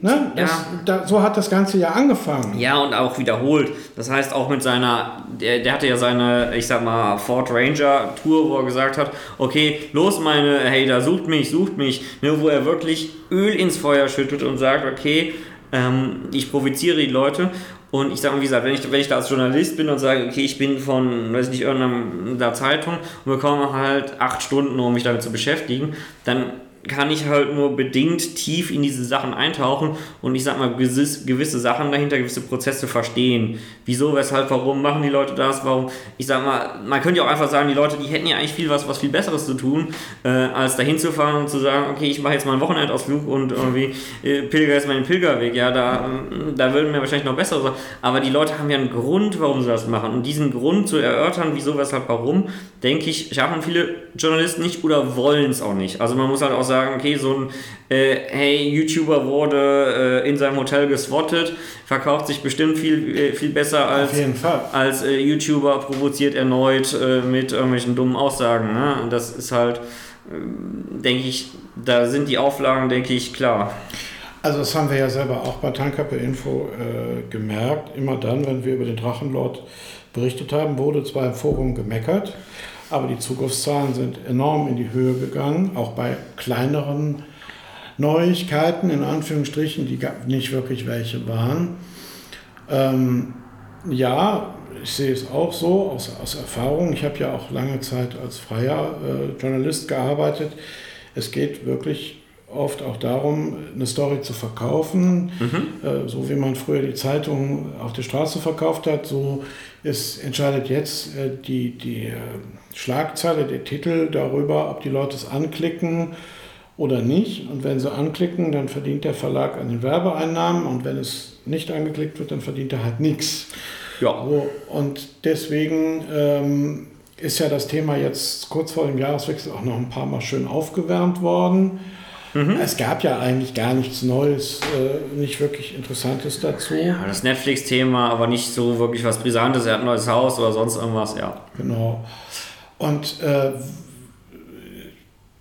Ne? Das, ja. da, so hat das Ganze ja angefangen.
Ja, und auch wiederholt. Das heißt, auch mit seiner, der, der hatte ja seine, ich sag mal, Ford Ranger Tour, wo er gesagt hat, okay, los meine Hater, sucht mich, sucht mich, ne, wo er wirklich Öl ins Feuer schüttet und sagt, okay, ähm, ich provoziere die Leute. Und ich sage wie gesagt, wenn ich, wenn ich da als Journalist bin und sage, okay, ich bin von, weiß nicht, irgendeiner Zeitung und bekomme halt acht Stunden, um mich damit zu beschäftigen, dann kann ich halt nur bedingt tief in diese Sachen eintauchen und ich sag mal gewisse Sachen dahinter, gewisse Prozesse verstehen. Wieso, weshalb, warum machen die Leute das? Warum? Ich sag mal, man könnte ja auch einfach sagen, die Leute, die hätten ja eigentlich viel was, was viel Besseres zu tun, äh, als dahin zu fahren und zu sagen, okay, ich mache jetzt mal einen Wochenendausflug und irgendwie äh, pilger mal den Pilgerweg. Ja, da, äh, da würden mir wahrscheinlich noch bessere Sachen. Aber die Leute haben ja einen Grund, warum sie das machen. Und diesen Grund zu erörtern, wieso, weshalb, warum, denke ich, schaffen viele Journalisten nicht oder wollen es auch nicht. Also man muss halt auch sagen, okay, so ein äh, hey, YouTuber wurde äh, in seinem Hotel geswattet, verkauft sich bestimmt viel, äh, viel besser als, als äh, YouTuber provoziert erneut äh, mit irgendwelchen dummen Aussagen. Ne? Und das ist halt, äh, denke ich, da sind die Auflagen, denke ich, klar.
Also das haben wir ja selber auch bei Tankappe Info gemerkt. Immer dann, wenn wir über den Drachenlord berichtet haben, wurde zwar im Forum gemeckert, aber die Zugriffszahlen sind enorm in die Höhe gegangen, auch bei kleineren Neuigkeiten, in Anführungsstrichen, die nicht wirklich welche waren. Ähm, ja, ich sehe es auch so aus, aus Erfahrung. Ich habe ja auch lange Zeit als freier äh, Journalist gearbeitet. Es geht wirklich oft auch darum, eine Story zu verkaufen. Mhm. Äh, so wie man früher die Zeitung auf der Straße verkauft hat, so ist, entscheidet jetzt äh, die, die äh, Schlagzeile, der Titel darüber, ob die Leute es anklicken oder nicht. Und wenn sie anklicken, dann verdient der Verlag an den Werbeeinnahmen und wenn es nicht angeklickt wird, dann verdient er halt nichts. Ja. So, und deswegen ähm, ist ja das Thema jetzt kurz vor dem Jahreswechsel auch noch ein paar Mal schön aufgewärmt worden. Mhm. Es gab ja eigentlich gar nichts Neues, äh, nicht wirklich Interessantes dazu.
Ja, das Netflix-Thema, aber nicht so wirklich was Brisantes. Er hat ein neues Haus oder sonst irgendwas, ja.
Genau. Und äh,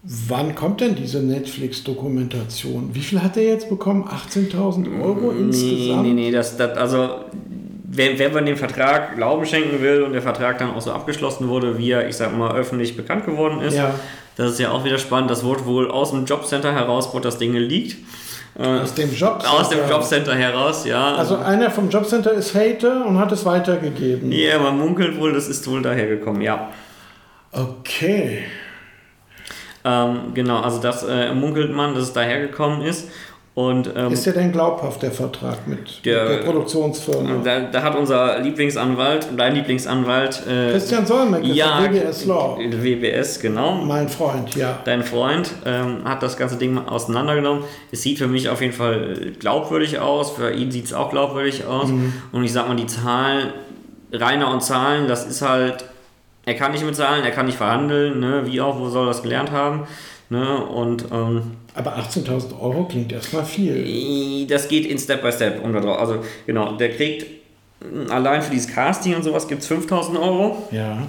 wann kommt denn diese Netflix-Dokumentation? Wie viel hat er jetzt bekommen? 18.000 Euro nee, insgesamt?
Nee, nee, das, das also wenn, wenn man dem Vertrag Glauben schenken will und der Vertrag dann auch so abgeschlossen wurde, wie er, ich sag mal, öffentlich bekannt geworden ist, ja. Das ist ja auch wieder spannend. Das wurde wohl aus dem Jobcenter heraus, wo das Ding liegt.
Äh, aus dem Jobcenter?
Aus dem Jobcenter heraus, ja.
Also einer vom Jobcenter ist Hater und hat es weitergegeben.
Ja, man munkelt wohl, das ist wohl dahergekommen, ja.
Okay.
Ähm, genau, also das äh, munkelt man, dass es dahergekommen ist. Und, ähm,
Ist der denn glaubhaft, der Vertrag mit
Der-
mit der Produktionsfirma?
da, da hat unser Lieblingsanwalt, dein Lieblingsanwalt, äh,
Christian Solmecke
ja,
WBS Law.
WBS, genau.
Mein Freund, ja.
Dein Freund ähm, hat das ganze Ding auseinandergenommen. Es sieht für mich auf jeden Fall glaubwürdig aus. Für ihn sieht es auch glaubwürdig aus. Und ich sag mal, die Zahlen, Rainer und Zahlen, das ist halt, er kann nicht mit Zahlen, er kann nicht verhandeln, ne? wie auch, wo soll er das gelernt haben. Ne? Und ähm,
Aber 18.000 Euro klingt erstmal viel.
das geht in Step by Step. Um da drauf. Also genau, der kriegt mh, allein für dieses Casting und sowas gibt es 5000 Euro.
Ja.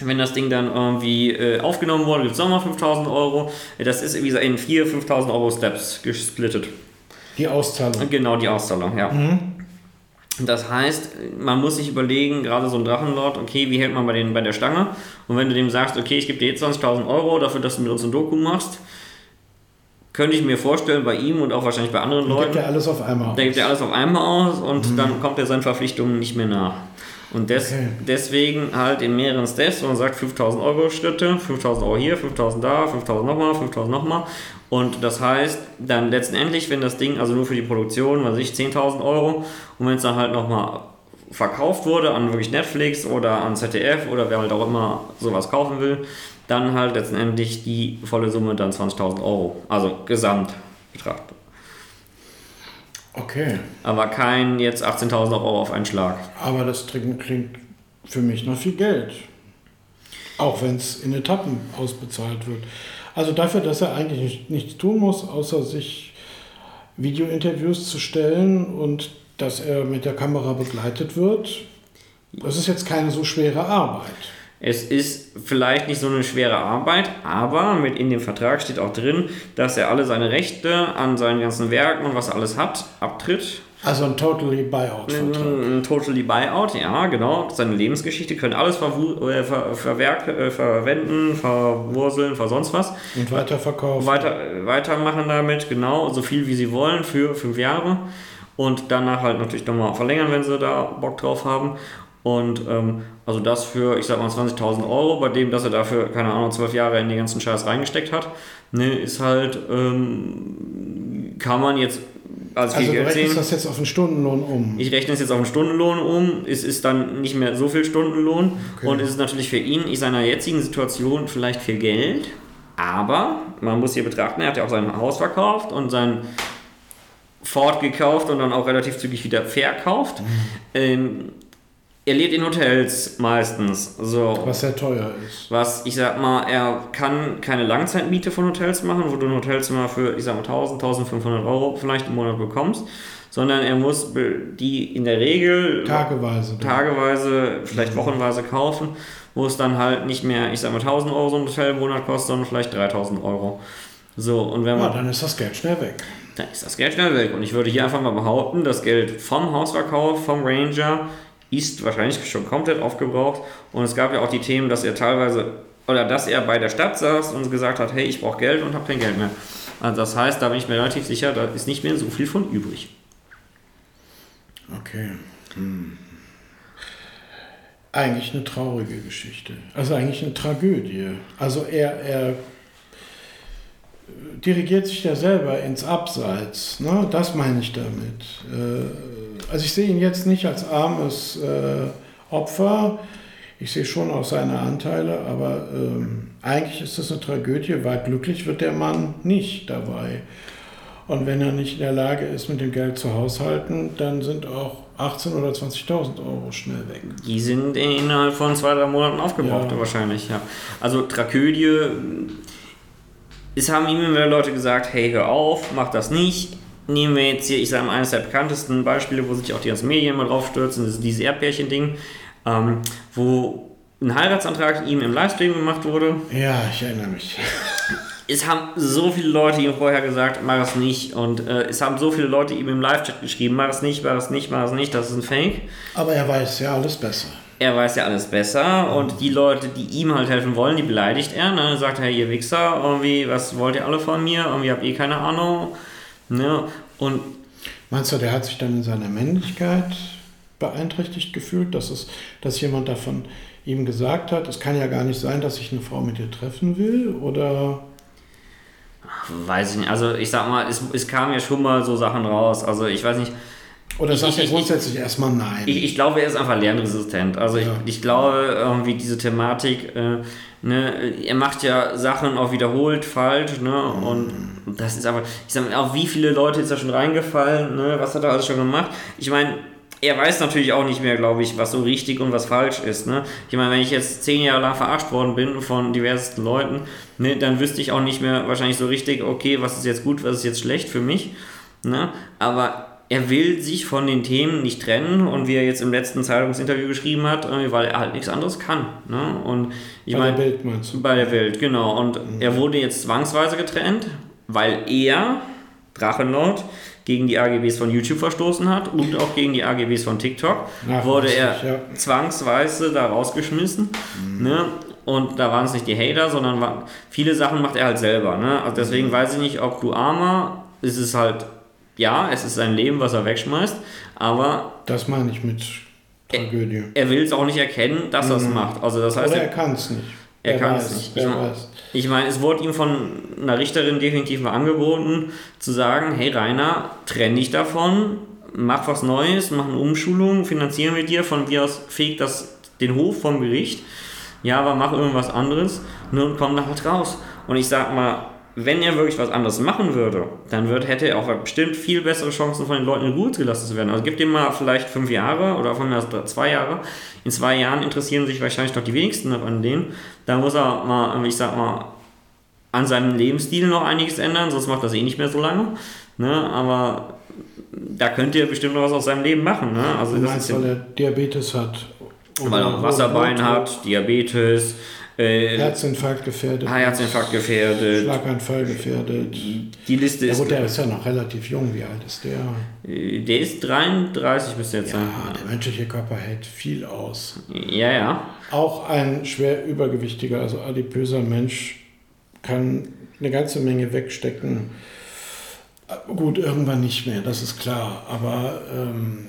Wenn das Ding dann irgendwie äh, aufgenommen wurde, gibt es nochmal 5000 Euro. Das ist wie gesagt in 4.000, 5000 Euro Steps gesplittet.
Die Auszahlung.
Genau, die Auszahlung, ja. Das heißt, man muss sich überlegen, gerade so ein Drachenlord, okay, wie hält man bei, den, bei der Stange? Und wenn du dem sagst, okay, ich gebe dir jetzt 20.000 Euro dafür, dass du mit uns ein Doku machst, könnte ich mir vorstellen, bei ihm und auch wahrscheinlich bei anderen Leuten,
gibt ja alles auf einmal.
da gibt er alles auf einmal aus und dann kommt er seinen Verpflichtungen nicht mehr nach. Und des,
Okay.
deswegen halt in mehreren Steps, wo man sagt 5000 Euro Schritte, 5000 Euro hier, 5000 da, 5000 nochmal, 5000 nochmal. Und das heißt, dann letztendlich, wenn das Ding, also nur für die Produktion, was weiß ich, 10.000 Euro, und wenn es dann halt nochmal verkauft wurde an wirklich Netflix oder an ZDF oder wer halt auch immer sowas kaufen will, dann halt letztendlich die volle Summe dann 20.000 Euro. Also Gesamtbetrag.
Okay.
Aber kein jetzt 18.000 Euro auf einen Schlag.
Aber das klingt, klingt für mich noch viel Geld. Auch wenn es in Etappen ausbezahlt wird. Also dafür, dass er eigentlich nicht, nichts tun muss, außer sich Videointerviews zu stellen und dass er mit der Kamera begleitet wird. Das ist jetzt keine so schwere Arbeit.
Es ist vielleicht nicht so eine schwere Arbeit, aber mit in dem Vertrag steht auch drin, dass er alle seine Rechte an seinen ganzen Werken und was er alles hat, abtritt.
Also ein totally Buyout-Vertrag.
Ein Totally Buyout, ja, genau. Seine Lebensgeschichte können alles verwu- äh, ver verwerk äh, verwenden, verwurzeln, ver sonst was.
Und weiterverkaufen.
Weiter, weitermachen damit, genau, so viel wie sie wollen für fünf Jahre. Und danach halt natürlich nochmal verlängern, wenn sie da Bock drauf haben. Und ähm, also das für, ich sag mal, 20.000 Euro, bei dem, dass er dafür, keine Ahnung, zwölf Jahre in den ganzen Scheiß reingesteckt hat, ne, ist halt, ähm, kann man jetzt als viel
also du
Geld
rechnest
sehen.
das jetzt auf einen Stundenlohn um.
Ich rechne es jetzt auf einen Stundenlohn um. Es ist dann nicht mehr so viel Stundenlohn.
Okay.
Und es ist natürlich für ihn in seiner jetzigen Situation vielleicht viel Geld. Aber man muss hier betrachten, er hat ja auch sein Haus verkauft und sein Ford gekauft und dann auch relativ zügig wieder verkauft. Ähm, er lebt in Hotels meistens. So.
was sehr teuer ist.
Was, ich sag mal, er kann keine Langzeitmiete von Hotels machen, wo du ein Hotelzimmer für, ich sag mal, 1000, 1500 Euro vielleicht im Monat bekommst, sondern er muss die in der Regel
Tageweise.
tageweise, vielleicht wochenweise kaufen, wo es dann halt nicht mehr, ich sag mal, 1000 Euro so ein Hotel im Monat kostet, sondern vielleicht 3000 Euro. So, und wenn
Ja,
man,
dann ist das Geld schnell weg.
dann ist das Geld schnell weg. Und ich würde hier einfach mal behaupten, das Geld vom Hausverkauf, vom Ranger, ist wahrscheinlich schon komplett aufgebraucht. Und es gab ja auch die Themen, dass er teilweise, oder dass er bei der Stadt saß und gesagt hat, hey, ich brauche Geld und habe kein Geld mehr. Also das heißt, da bin ich mir relativ sicher, da ist nicht mehr so viel von übrig.
Okay. Hm. Eigentlich eine traurige Geschichte. Also eigentlich eine Tragödie. Also er, er dirigiert sich ja selber ins Abseits. Ne? Das meine ich damit. Äh, Also ich sehe ihn jetzt nicht als armes äh, Opfer. Ich sehe schon auch seine Anteile, aber ähm, eigentlich ist das eine Tragödie, weil glücklich wird der Mann nicht dabei. Und wenn er nicht in der Lage ist, mit dem Geld zu haushalten, dann sind auch 18.000 oder 20.000 Euro schnell weg.
Die sind innerhalb von zwei, drei Monaten aufgebraucht,
Ja.
wahrscheinlich, ja. Also Tragödie, es haben ihm immer Leute gesagt, hey, hör auf, mach das nicht. Nehmen wir jetzt hier, ich sage mal, eines der bekanntesten Beispiele, wo sich auch die ganzen Medien mal drauf stürzen, das ist dieses Erdpärchen-Ding, ähm, wo ein Heiratsantrag ihm im Livestream gemacht wurde.
Ja, ich erinnere mich.
Es haben so viele Leute ihm vorher gesagt, mach es nicht. Und äh, es haben so viele Leute ihm im Live-Chat geschrieben, mach es nicht, mach es nicht, mach es nicht, das ist ein Fake.
Aber er weiß ja alles besser.
Er weiß ja alles besser und die Leute, die ihm halt helfen wollen, die beleidigt er. Ne? Sagt er, ihr Wichser, irgendwie, was wollt ihr alle von mir? Irgendwie habt ihr keine Ahnung. Ne? Und
Meinst du, der hat sich dann in seiner Männlichkeit beeinträchtigt gefühlt, dass, es, dass jemand davon ihm gesagt hat, es kann ja gar nicht sein, dass ich eine Frau mit dir treffen will? Oder
Weiß ich nicht. Also ich sag mal, es, es kamen ja schon mal so Sachen raus. Also ich weiß nicht.
Oder
Ich-
sagt er
ich-
grundsätzlich erstmal nein?
Ich, ich glaube, er ist einfach lernresistent. Also
Ja.
ich, ich glaube, irgendwie diese Thematik, äh, ne, er macht ja Sachen auch wiederholt falsch, ne? Und das ist aber, ich sag mal, auch wie viele Leute ist da schon reingefallen, ne? Was hat er alles schon gemacht? Ich meine, er weiß natürlich auch nicht mehr, glaube ich, was so richtig und was falsch ist. Ne? Ich meine, wenn ich jetzt zehn Jahre lang verarscht worden bin von diversesten Leuten, ne, dann wüsste ich auch nicht mehr wahrscheinlich so richtig, okay, was ist jetzt gut, was ist jetzt schlecht für mich. Ne? Aber er will sich von den Themen nicht trennen und wie er jetzt im letzten Zeitungsinterview geschrieben hat, äh, weil er halt nichts anderes kann. Ne? Und ich
Bei der
meine,
Welt meinst du?
bei der Welt, genau. Und er wurde jetzt zwangsweise getrennt, weil er, Drachenlord, gegen die AGBs von YouTube verstoßen hat und auch gegen die AGBs von TikTok.
Nachweislich,
wurde er
ja.
zwangsweise da rausgeschmissen. Ne? Und da waren es nicht die Hater, sondern waren, viele Sachen macht er halt selber. Ne? Also deswegen weiß ich nicht, ob du armer, es ist halt, ja, es ist sein Leben, was er wegschmeißt, aber
Das meine ich mit Tragödie.
er will es auch nicht erkennen, dass er es macht. Also das heißt,
Oder
er-
er kann es nicht.
er kann es nicht. Ich. Ich meine, es wurde ihm von einer Richterin definitiv mal angeboten, zu sagen, hey Rainer, trenn dich davon, mach was Neues, mach eine Umschulung, finanzieren wir dir, von mir aus fegt das den Hof vom Gericht. Ja, aber mach irgendwas anderes und komm damit raus. Und ich sag mal, wenn er wirklich was anderes machen würde, dann wird, hätte er auch bestimmt viel bessere Chancen, von den Leuten in Ruhe gelassen zu werden. Also gib dem mal vielleicht fünf Jahre oder von mir aus zwei Jahre. In zwei Jahren interessieren sich wahrscheinlich noch die wenigsten an denen. Da muss er mal, ich sag mal, an seinem Lebensstil noch einiges ändern, sonst macht das eh nicht mehr so lange. Ne? Aber da könnte er bestimmt noch was aus seinem Leben machen. Ne? Also
Du
das
meinst,
ist ja,
weil er Diabetes hat?
weil er Wasserbein hat, Diabetes, äh,
Herzinfarkt gefährdet.
Herzinfarkt gefährdet.
Schlaganfall gefährdet.
Die Liste
Ja
ist,
gut, der ist ja noch relativ jung. Wie alt ist der?
äh, der ist 33 bis jetzt.
Ja, der menschliche Körper hält viel aus.
Ja, ja.
Auch ein schwer übergewichtiger, also adipöser Mensch kann eine ganze Menge wegstecken. Gut, irgendwann nicht mehr, das ist klar. Aber ähm,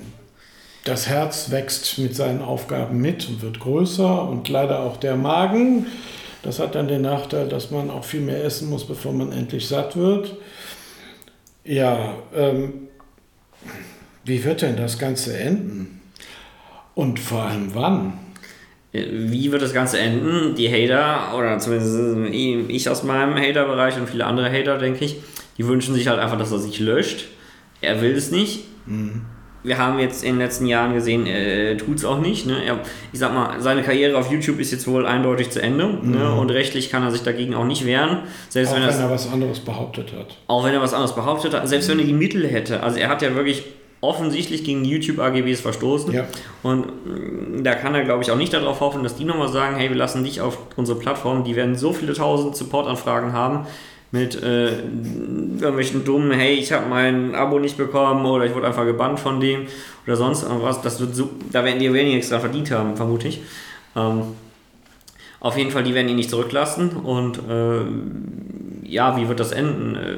das Herz wächst mit seinen Aufgaben mit und wird größer und leider auch der Magen. Das hat dann den Nachteil, dass man auch viel mehr essen muss, bevor man endlich satt wird. Ja, ähm, wie wird denn das Ganze enden? Und vor allem wann?
Äh, Wie wird das Ganze enden? Die Hater, oder zumindest ich aus meinem Hater-Bereich und viele andere Hater, denke ich, die wünschen sich halt einfach, dass er sich löscht. Er will es nicht. Wir haben jetzt in den letzten Jahren gesehen, er tut es auch nicht. Ne? Er, ich sag mal, seine Karriere auf YouTube ist jetzt wohl eindeutig zu Ende. Ne? Und rechtlich kann er sich dagegen auch nicht wehren. Selbst
Auch
wenn,
wenn
er das-
er was anderes behauptet hat.
auch wenn er was anderes behauptet hat, selbst wenn er die Mittel hätte. Also er hat ja wirklich offensichtlich gegen die YouTube-AGBs verstoßen.
Ja.
Und mm, da kann er, glaube ich, auch nicht darauf hoffen, dass die nochmal sagen, hey, wir lassen dich auf unsere Plattform. Die werden so viele tausend Supportanfragen haben mit äh, irgendwelchen dummen, hey, ich habe mein Abo nicht bekommen oder ich wurde einfach gebannt von dem oder sonst irgendwas. Das wird so, da werden die weniger extra verdient haben, vermute ich. Ähm, auf jeden Fall, die werden ihn nicht zurücklassen und äh, ja, wie wird das enden? Äh,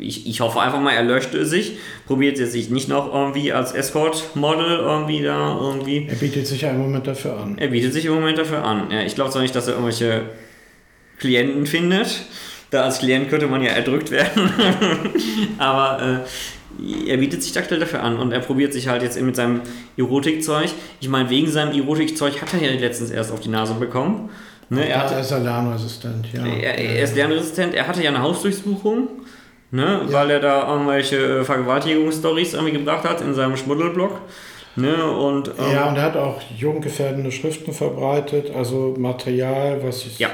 Ich, ich hoffe einfach mal, er löschte sich, probiert jetzt sich nicht noch irgendwie als Escort-Model irgendwie da irgendwie.
Er bietet sich ja im Moment dafür an.
Er bietet sich im Moment dafür an. Ja, ich glaube zwar nicht, dass er irgendwelche Klienten findet. Da als Klient könnte man ja erdrückt werden. Aber äh, er bietet sich aktuell dafür an und er probiert sich halt jetzt mit seinem Erotikzeug. Ich meine, wegen seinem Erotikzeug hat er ja letztens erst auf die Nase bekommen. Ne, er
Ja,
hatte,
er ist ja lernresistent, ja.
er, er ist lernresistent. Er hatte ja eine Hausdurchsuchung, ne, weil er da irgendwelche äh, Vergewaltigungsstories irgendwie gebracht hat in seinem Schmuddelblog. Ne, und, ähm,
Ja, und er hat auch jugendgefährdende Schriften verbreitet, also Material, was
ja.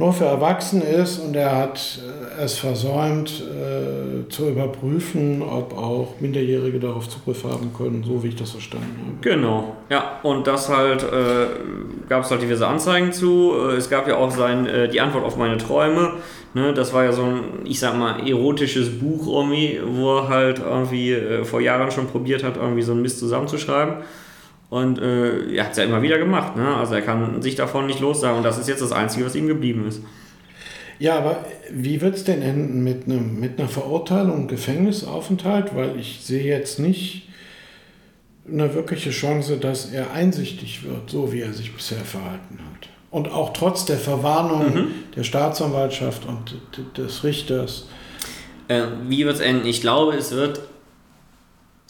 Nur für Erwachsene ist. Und er hat äh, es versäumt äh, zu überprüfen, ob auch Minderjährige darauf Zugriff haben können, so wie ich das verstanden habe.
Genau, ja, und das halt äh, gab es halt diverse Anzeigen zu. Äh, es gab ja auch sein, äh, die Antwort auf meine Träume. Ne, das war ja so ein, ich sag mal, erotisches Buch irgendwie, wo er halt irgendwie äh, vor Jahren schon probiert hat, irgendwie so ein Mist zusammenzuschreiben. Und äh, er hat es ja immer wieder gemacht. Ne? Also er kann sich davon nicht lossagen. Und das ist jetzt das Einzige, was ihm geblieben ist.
Ja, aber wie wird es denn enden mit, einem, mit einer Verurteilung und Gefängnisaufenthalt? Weil ich sehe jetzt nicht eine wirkliche Chance, dass er einsichtig wird, so wie er sich bisher verhalten hat. Und auch trotz der Verwarnung
Mhm.
der Staatsanwaltschaft und des Richters.
Äh, wie wird es enden? Ich glaube, es wird.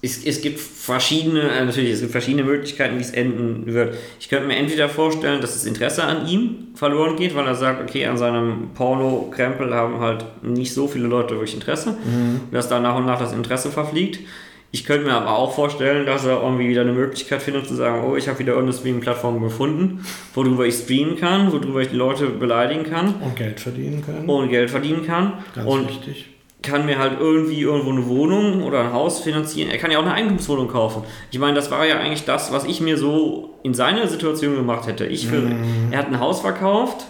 Es, es gibt verschiedene, äh, natürlich, es gibt verschiedene Möglichkeiten, wie es enden wird. Ich könnte mir entweder vorstellen, dass das Interesse an ihm verloren geht, weil er sagt, okay, an seinem Porno-Krempel haben halt nicht so viele Leute wirklich Interesse, dass da nach und nach das Interesse verfliegt. Ich könnte mir aber auch vorstellen, dass er irgendwie wieder eine Möglichkeit findet zu sagen, oh, ich habe wieder irgendeine Streaming-Plattform gefunden, worüber ich streamen kann, worüber ich die Leute beleidigen kann
Und Geld verdienen können.
und Geld verdienen kann.
Ganz
und
wichtig.
Kann mir halt irgendwie irgendwo eine Wohnung oder ein Haus finanzieren. Er kann ja auch eine Eigentumswohnung kaufen. Ich meine, das war ja eigentlich das, was ich mir so in seiner Situation gemacht hätte. Ich für, Er hat ein Haus verkauft,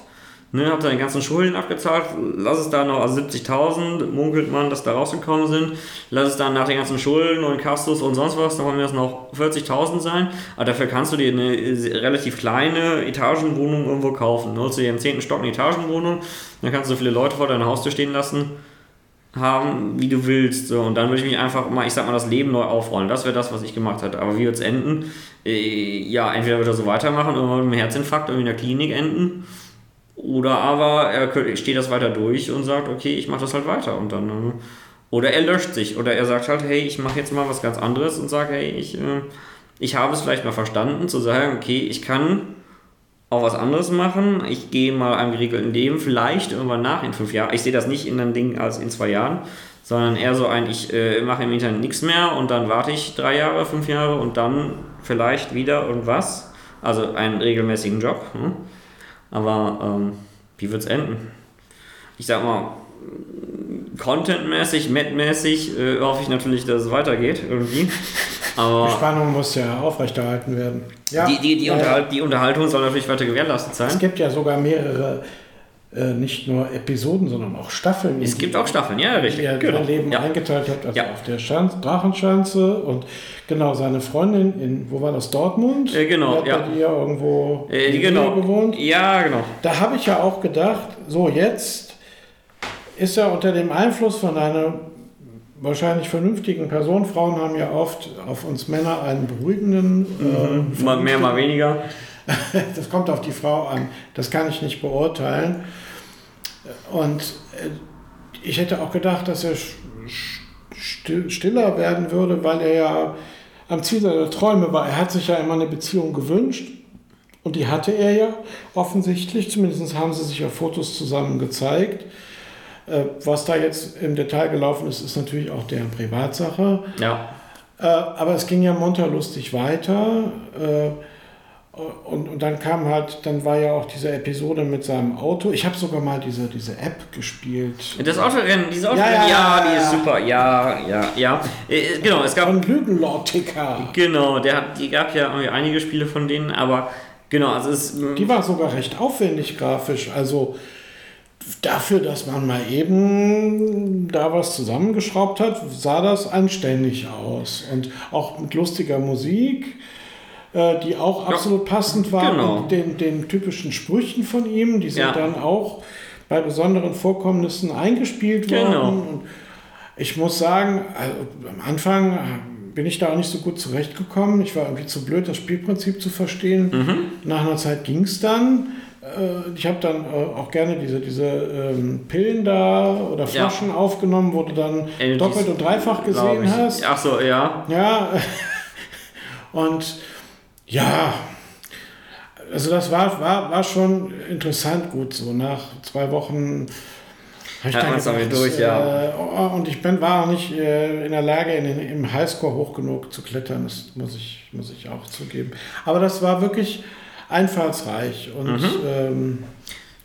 ne, hat seine ganzen Schulden abgezahlt. Lass es da noch, also 70.000, munkelt man, dass da rausgekommen sind. Lass es dann nach den ganzen Schulden und Kastus und sonst was, dann wollen wir das noch 40.000 sein. Aber dafür kannst du dir eine äh, relativ kleine Etagenwohnung irgendwo kaufen. Holst du dir im 10. Stock eine Etagenwohnung, dann kannst du so viele Leute vor deiner Haustür stehen lassen haben, wie du willst. So. Und dann würde ich mich einfach mal, ich sag mal, das Leben neu aufrollen. Das wäre das, was ich gemacht hätte. Aber wie wird es enden? Äh, ja, entweder wird er so weitermachen, irgendwann mit einem Herzinfarkt irgendwie in der Klinik enden. Oder aber er steht das weiter durch und sagt, okay, ich mache das halt weiter. Und dann. äh, Oder er löscht sich. Oder er sagt halt, hey, ich mache jetzt mal was ganz anderes und sagt, hey, ich, äh, ich habe es vielleicht mal verstanden, zu sagen, okay, ich kann auch was anderes machen. Ich gehe mal einem geregelten Leben, vielleicht irgendwann nach in fünf Jahren. Ich sehe das nicht in einem Ding als in zwei Jahren, sondern eher so ein, ich äh, mache im Internet nichts mehr und dann warte ich drei Jahre, fünf Jahre und dann vielleicht wieder irgendwas. Also einen regelmäßigen Job. Hm? Aber ähm, wie wird es enden? Ich sag mal, contentmäßig, metmäßig äh, hoffe ich natürlich, dass es weitergeht irgendwie.
Die
Aber
Spannung muss ja aufrechterhalten werden. Ja,
die, die, die,
ja.
Unterhalt, die Unterhaltung soll natürlich weiter gewährleistet sein.
Es gibt ja sogar mehrere, äh, nicht nur Episoden, sondern auch Staffeln.
Es gibt auch Staffeln, ja, richtig.
wie er
Genau.
Leben
ja.
eingeteilt hat, also
Ja.
auf der Schanz, Drachenschanze und genau seine Freundin in, wo war das, Dortmund?
Äh, genau,
Die hat
ja.
bei dir irgendwo
Äh, die, genau.
Gewohnt.
Ja, genau.
Da habe ich ja auch gedacht, so jetzt ist er unter dem Einfluss von einer wahrscheinlich vernünftigen Person. Frauen haben ja oft auf uns Männer einen beruhigenden. äh,
Mal mehr, mal weniger.
das kommt auf die Frau an. Das kann ich nicht beurteilen. Und äh, ich hätte auch gedacht, dass er stiller werden würde, weil er ja am Ziel seiner Träume war. Er hat sich ja immer eine Beziehung gewünscht. Und die hatte er ja offensichtlich. Zumindest haben sie sich auf Fotos zusammen gezeigt. Äh, Was da jetzt im Detail gelaufen ist, ist natürlich auch deren Privatsache.
Ja.
Äh, aber es ging ja munter lustig weiter. Äh, und, und dann kam halt, dann war ja auch diese Episode mit seinem Auto. Ich habe sogar mal diese, diese App gespielt.
Das Autorennen, diese Autorennen,
Ja,
ja,
ja,
die ist super. Ja, ja, ja. Äh, Genau, es gab
Von Lügenlord-Ticker.
Genau, der hat, die gab ja einige Spiele von denen, aber genau, also es ist.
Die war sogar recht aufwendig grafisch. Also dafür, dass man mal eben da was zusammengeschraubt hat, sah das anständig aus. Und auch mit lustiger Musik, äh, die auch
Ja,
absolut passend war.
genau.
Und den, den typischen Sprüchen von ihm, die sind
Ja.
dann auch bei besonderen Vorkommnissen eingespielt
Genau.
worden. Und ich muss sagen, also am Anfang äh, bin ich da auch nicht so gut zurechtgekommen. Ich war irgendwie zu blöd, das Spielprinzip zu verstehen.
Mhm.
Nach einer Zeit ging es dann. Äh, Ich habe dann äh, auch gerne diese, diese ähm, Pillen da oder
Ja.
Flaschen aufgenommen, wo du dann
Äh,
doppelt
dies-
und dreifach gesehen hast.
Ach so, ja.
Ja, und ja, also das war, war, war schon interessant gut so. Nach zwei Wochen habe ich
Hat
dann gedacht,
durch, ja.
äh, oh, und ich bin, war auch nicht äh, in der Lage, in den, im Highscore hoch genug zu klettern. Das muss ich, muss ich auch zugeben. Aber das war wirklich einfallsreich und
Mhm.
ähm,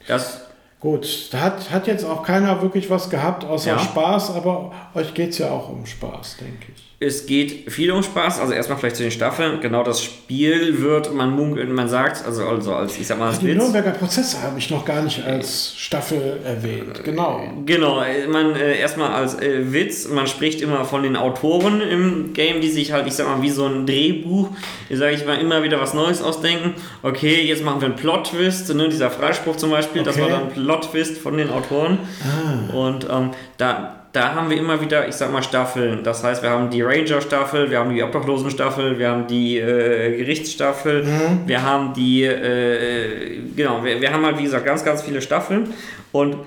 Das,
gut. Da hat, hat jetzt auch keiner wirklich was gehabt außer
Ja.
Spaß, aber euch geht es ja auch um Spaß, denke ich.
Es geht viel um Spaß. Also erstmal vielleicht zu den Staffeln. Genau das Spiel wird, man munkelt, man sagt, also, also als, ich sag mal, als
Die
Witz.
Nürnberger Prozesse habe ich noch gar nicht als Staffel erwähnt. Genau.
Genau, man äh, erstmal als äh, Witz, man spricht immer von den Autoren im Game, die sich halt, ich sag mal, wie so ein Drehbuch, sage ich mal, immer wieder was Neues ausdenken. Okay, jetzt machen wir einen Plot-Twist, ne, dieser Freispruch zum Beispiel, das war
Okay.
dann ein Plot-Twist von den Autoren. Und ähm, da, da haben wir immer wieder, ich sag mal, Staffeln. Das heißt, wir haben die Ranger-Staffel, wir haben die Obdachlosen-Staffel, wir haben die äh, Gerichtsstaffel, wir haben die äh, genau, wir, wir haben halt, wie gesagt, ganz, ganz viele Staffeln. Und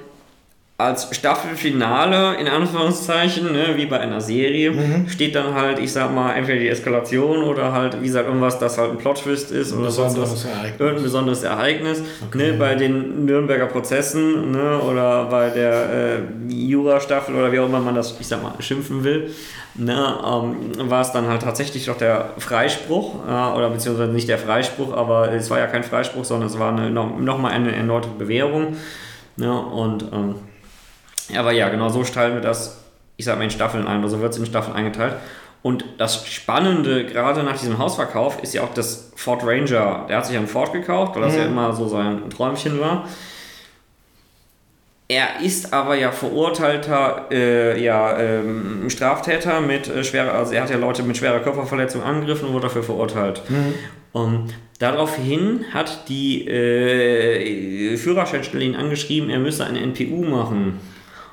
als Staffelfinale, in Anführungszeichen, ne, wie bei einer Serie,
Mhm.
steht dann halt, ich sag mal, entweder die Eskalation oder halt, wie gesagt, irgendwas, das halt ein Plot-Twist ist oder sonst
besonderes
was.
Ereignis.
Irgendein besonderes Ereignis. Ne, bei den Nürnberger Prozessen ne, oder bei der äh, Jura-Staffel oder wie auch immer man das, ich sag mal, schimpfen will, ne, ähm, war es dann halt tatsächlich doch der Freispruch, äh, oder beziehungsweise nicht der Freispruch, aber es war ja kein Freispruch, sondern es war eine, noch, noch eine erneute Bewährung. Ne, und ähm, aber ja, genau so teilen wir das, ich sag mal, in Staffeln ein, oder so wird es in Staffeln eingeteilt. Und das Spannende, gerade nach diesem Hausverkauf, ist ja auch das Ford Ranger. Der hat sich einen Ford gekauft, weil das ja immer so sein Träumchen war. Er ist aber ja verurteilter äh, ja, ähm, Straftäter mit äh, schwerer, also er hat ja Leute mit schwerer Körperverletzung angegriffen und wurde dafür verurteilt. Und daraufhin hat die äh, Führerscheinstelle ihn angeschrieben, er müsse eine NPU machen.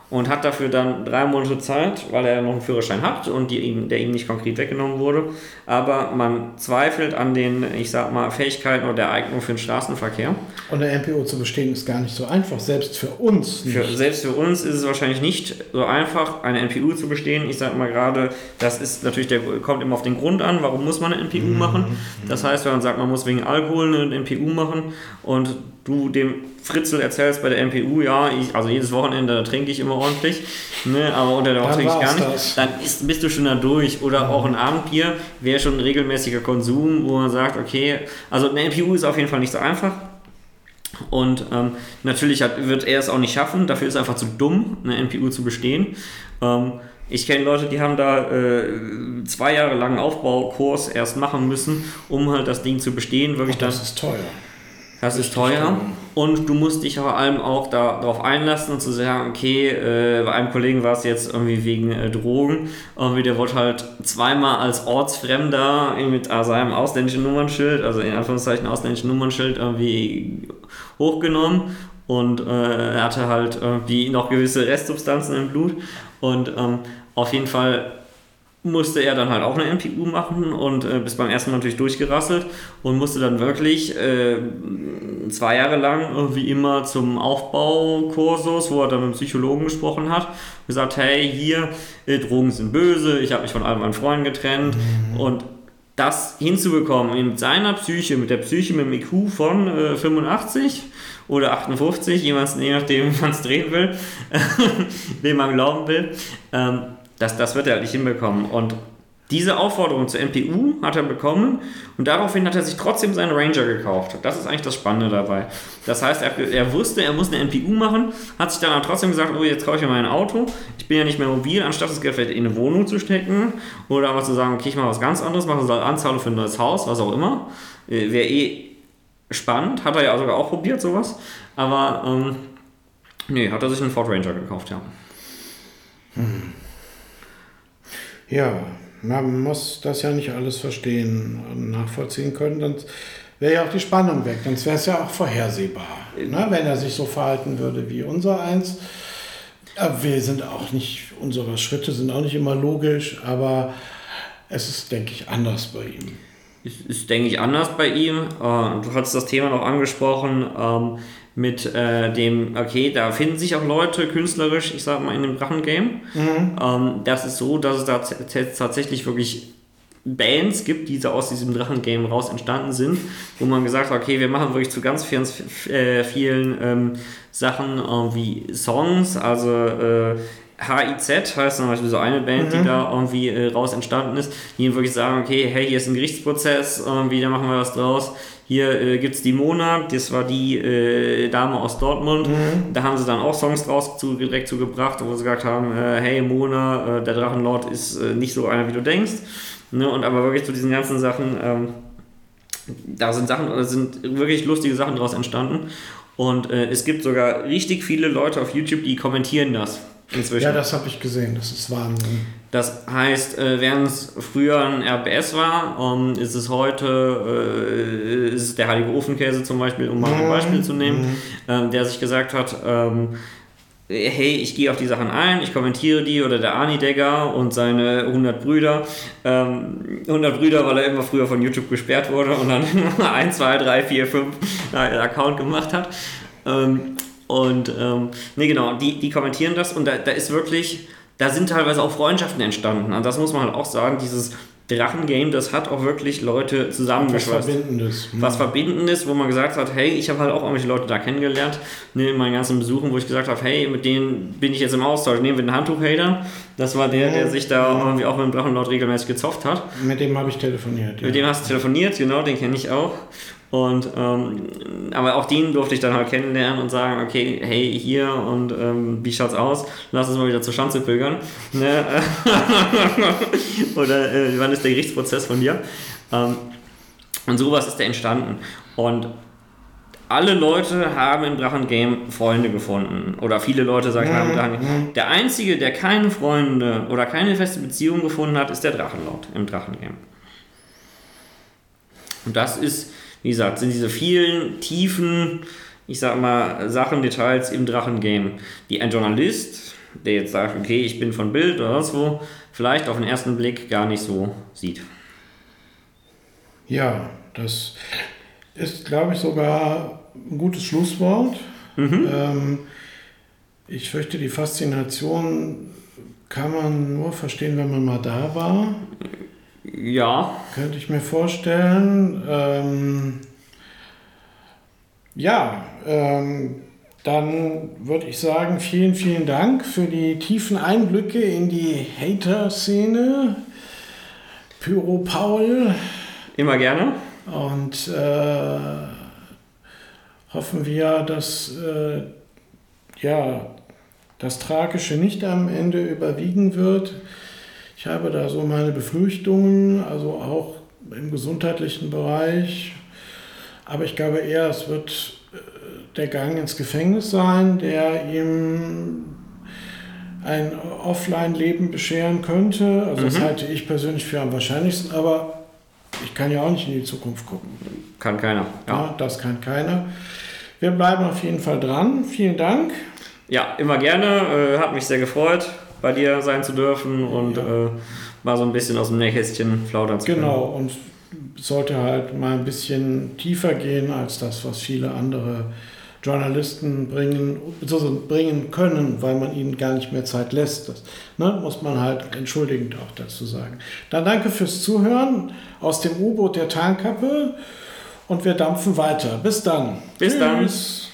Und hat dafür dann drei Monate Zeit, weil er noch einen Führerschein hat und die ihm, der ihm nicht konkret weggenommen wurde. Aber man zweifelt an den, ich sag mal, Fähigkeiten oder der Eignung für den Straßenverkehr.
Und der MPO zu bestehen ist gar nicht so einfach, selbst für uns.
Für, selbst für uns ist es wahrscheinlich nicht so einfach, eine NPU zu bestehen. Ich sage mal gerade, das ist natürlich, der kommt immer auf den Grund an, warum muss man eine NPU machen. Das heißt, wenn man sagt, man muss wegen Alkohol eine NPU machen und du dem Fritzel erzählst bei der NPU, ja, ich, also jedes Wochenende trinke ich immer ordentlich, ne, aber unter der Woche
Dann
trinke ich gar nicht,
das.
dann ist, bist du schon da durch. Oder auch ein Abendbier wäre schon ein regelmäßiger Konsum, wo man sagt, okay, also eine NPU ist auf jeden Fall nicht so einfach. Und ähm, natürlich hat, wird er es auch nicht schaffen, dafür ist er einfach zu dumm, eine NPU zu bestehen. Ähm, ich kenne Leute, die haben da äh, zwei Jahre lang Aufbaukurs erst machen müssen, um halt das Ding zu bestehen. Wirklich dann,
Das ist teuer.
Das ist teuer. Und du musst dich vor allem auch da, darauf einlassen und zu sagen, okay, äh, bei einem Kollegen war es jetzt irgendwie wegen äh, Drogen. Irgendwie der wurde halt zweimal als Ortsfremder mit äh, seinem ausländischen Nummernschild, also in Anführungszeichen ausländischen Nummernschild irgendwie hochgenommen. Und äh, er hatte halt irgendwie noch gewisse Restsubstanzen im Blut. Und ähm, auf jeden Fall musste er dann halt auch eine MPU machen und äh, bis beim ersten Mal natürlich durchgerasselt und musste dann wirklich äh, zwei Jahre lang irgendwie immer zum Aufbaukursus, wo er dann mit einem Psychologen gesprochen hat, gesagt, hey, hier, äh, Drogen sind böse, ich habe mich von all meinen Freunden getrennt. Und das hinzubekommen mit seiner Psyche, mit der Psyche mit dem IQ von äh, 85 oder 58, jeweils, je nachdem, wie man es drehen will, wem man glauben will, ähm, das, das wird er halt nicht hinbekommen. Und diese Aufforderung zur MPU hat er bekommen und daraufhin hat er sich trotzdem seinen Ranger gekauft. Das ist eigentlich das Spannende dabei. Das heißt, er, er wusste, er muss eine MPU machen, hat sich dann aber trotzdem gesagt, oh, jetzt kaufe ich mir mein Auto. Ich bin ja nicht mehr mobil, anstatt das Geld vielleicht in eine Wohnung zu stecken oder aber zu sagen, okay, ich mache was ganz anderes, mache eine Anzahlung für ein neues Haus, was auch immer. Äh, Wäre eh spannend, hat er ja sogar auch probiert, sowas. Aber, ähm, nee, hat er sich einen Ford Ranger gekauft, ja.
Ja, man muss das ja nicht alles verstehen und nachvollziehen können, dann wäre ja auch die Spannung weg, sonst wäre es ja auch vorhersehbar. Ne? Wenn er sich so verhalten würde wie unser eins. Äh, Wir sind auch nicht, unsere Schritte sind auch nicht immer logisch, aber es ist, denke ich, anders bei ihm.
ist, ist denke ich, anders bei ihm. Äh, du hast das Thema noch angesprochen ähm, mit äh, dem, okay, da finden sich auch Leute künstlerisch, ich sag mal, in dem Drachen-Game. Ähm, das ist so, dass es da tatsächlich wirklich Bands gibt, die so aus diesem Drachen-Game raus entstanden sind, wo man gesagt hat, okay, wir machen wirklich zu ganz vielen, äh, vielen ähm, Sachen äh, wie Songs, also äh, HIZ heißt zum Beispiel so eine Band, die da irgendwie äh, raus entstanden ist, die wirklich sagen, okay, hey, hier ist ein Gerichtsprozess, irgendwie, da machen wir was draus. Hier äh, gibt es die Mona, das war die äh, Dame aus Dortmund. Da haben sie dann auch Songs draus zu, direkt zugebracht, wo sie gesagt haben, äh, hey Mona, äh, der Drachenlord ist äh, nicht so einer, wie du denkst. Ne? Und aber wirklich zu diesen ganzen Sachen, ähm, da sind Sachen, da sind wirklich lustige Sachen draus entstanden. Und äh, es gibt sogar richtig viele Leute auf YouTube, die kommentieren das inzwischen.
Ja, das habe ich gesehen, das ist Wahnsinn.
Das heißt, äh, während es früher ein RBS war, ähm, ist es heute äh, ist es der heilige Ofenkäse zum Beispiel, um mal ein Beispiel zu nehmen, ähm, der sich gesagt hat, ähm, hey, ich gehe auf die Sachen ein, ich kommentiere die oder der Arnie Degger und seine 100 Brüder. Ähm, 100 Brüder, weil er immer früher von YouTube gesperrt wurde und dann 1, 2, 3, 4, 5 einen Account gemacht hat. Ähm, und ähm, nee, genau, die, die kommentieren das und da, da ist wirklich, da sind teilweise auch Freundschaften entstanden. Und das muss man halt auch sagen, dieses Drachengame, das hat auch wirklich Leute
Was
zusammengeschweißt
Verbindendes.
was Verbindendes, wo man gesagt hat, hey, ich habe halt auch irgendwelche Leute da kennengelernt, ne, in meinen ganzen Besuchen, wo ich gesagt habe, hey, mit denen bin ich jetzt im Austausch. Nehmen wir den Handtuchhater, das war der, der sich da irgendwie auch mit dem Drachenlord regelmäßig gezopft hat.
Mit dem habe ich telefoniert. Ja.
Mit dem hast du telefoniert, genau, den kenne ich auch. Und ähm, aber auch den durfte ich dann halt kennenlernen und sagen, okay, hey, hier und ähm, wie schaut's aus? Lass uns mal wieder zur Schanze pilgern. Ne? Oder äh, wann ist der Gerichtsprozess von dir? Ähm, und sowas ist da entstanden. Und alle Leute haben im Drachengame Freunde gefunden. Oder viele Leute sagen, haben im Drachengame. Der Einzige, der keine Freunde oder keine feste Beziehung gefunden hat, ist der Drachenlord im Drachengame. Und das ist, wie gesagt, sind diese vielen tiefen, ich sag mal, Sachen, Details im Drachengame, die ein Journalist, der jetzt sagt, okay, ich bin von Bild oder sonst wo, vielleicht auf den ersten Blick gar nicht so sieht.
Ja, das ist, glaube ich, sogar ein gutes Schlusswort. Ähm, ich fürchte, die Faszination kann man nur verstehen, wenn man mal da war.
Ja,
Könnte ich mir vorstellen. Ähm, ja, ähm, dann würde ich sagen, vielen, vielen Dank für die tiefen Einblicke in die Hater-Szene. Pyro Paul.
immer gerne.
Und äh, hoffen wir, dass äh, ja, das Tragische nicht am Ende überwiegen wird. Ich habe da so meine Befürchtungen, also auch im gesundheitlichen Bereich. Aber ich glaube eher, es wird äh, der Gang ins Gefängnis sein, der ihm ein Offline-Leben bescheren könnte. Also das halte ich persönlich für am wahrscheinlichsten, aber ich kann ja auch nicht in die Zukunft gucken.
Kann keiner. Ja,
Ja, das kann keiner. Wir bleiben auf jeden Fall dran. Vielen Dank.
ja immer gerne. Äh, hat mich sehr gefreut, bei dir sein zu dürfen und äh, mal so ein bisschen aus dem Nähkästchen plaudern zu können.
Genau, und sollte halt mal ein bisschen tiefer gehen als das, was viele andere Journalisten bringen, bringen können, weil man ihnen gar nicht mehr Zeit lässt. Das ne, muss man halt entschuldigend auch dazu sagen. Dann danke fürs Zuhören aus dem U-Boot der Tarnkappe und wir dampfen weiter. Bis dann.
Bis dann.
Tschüss.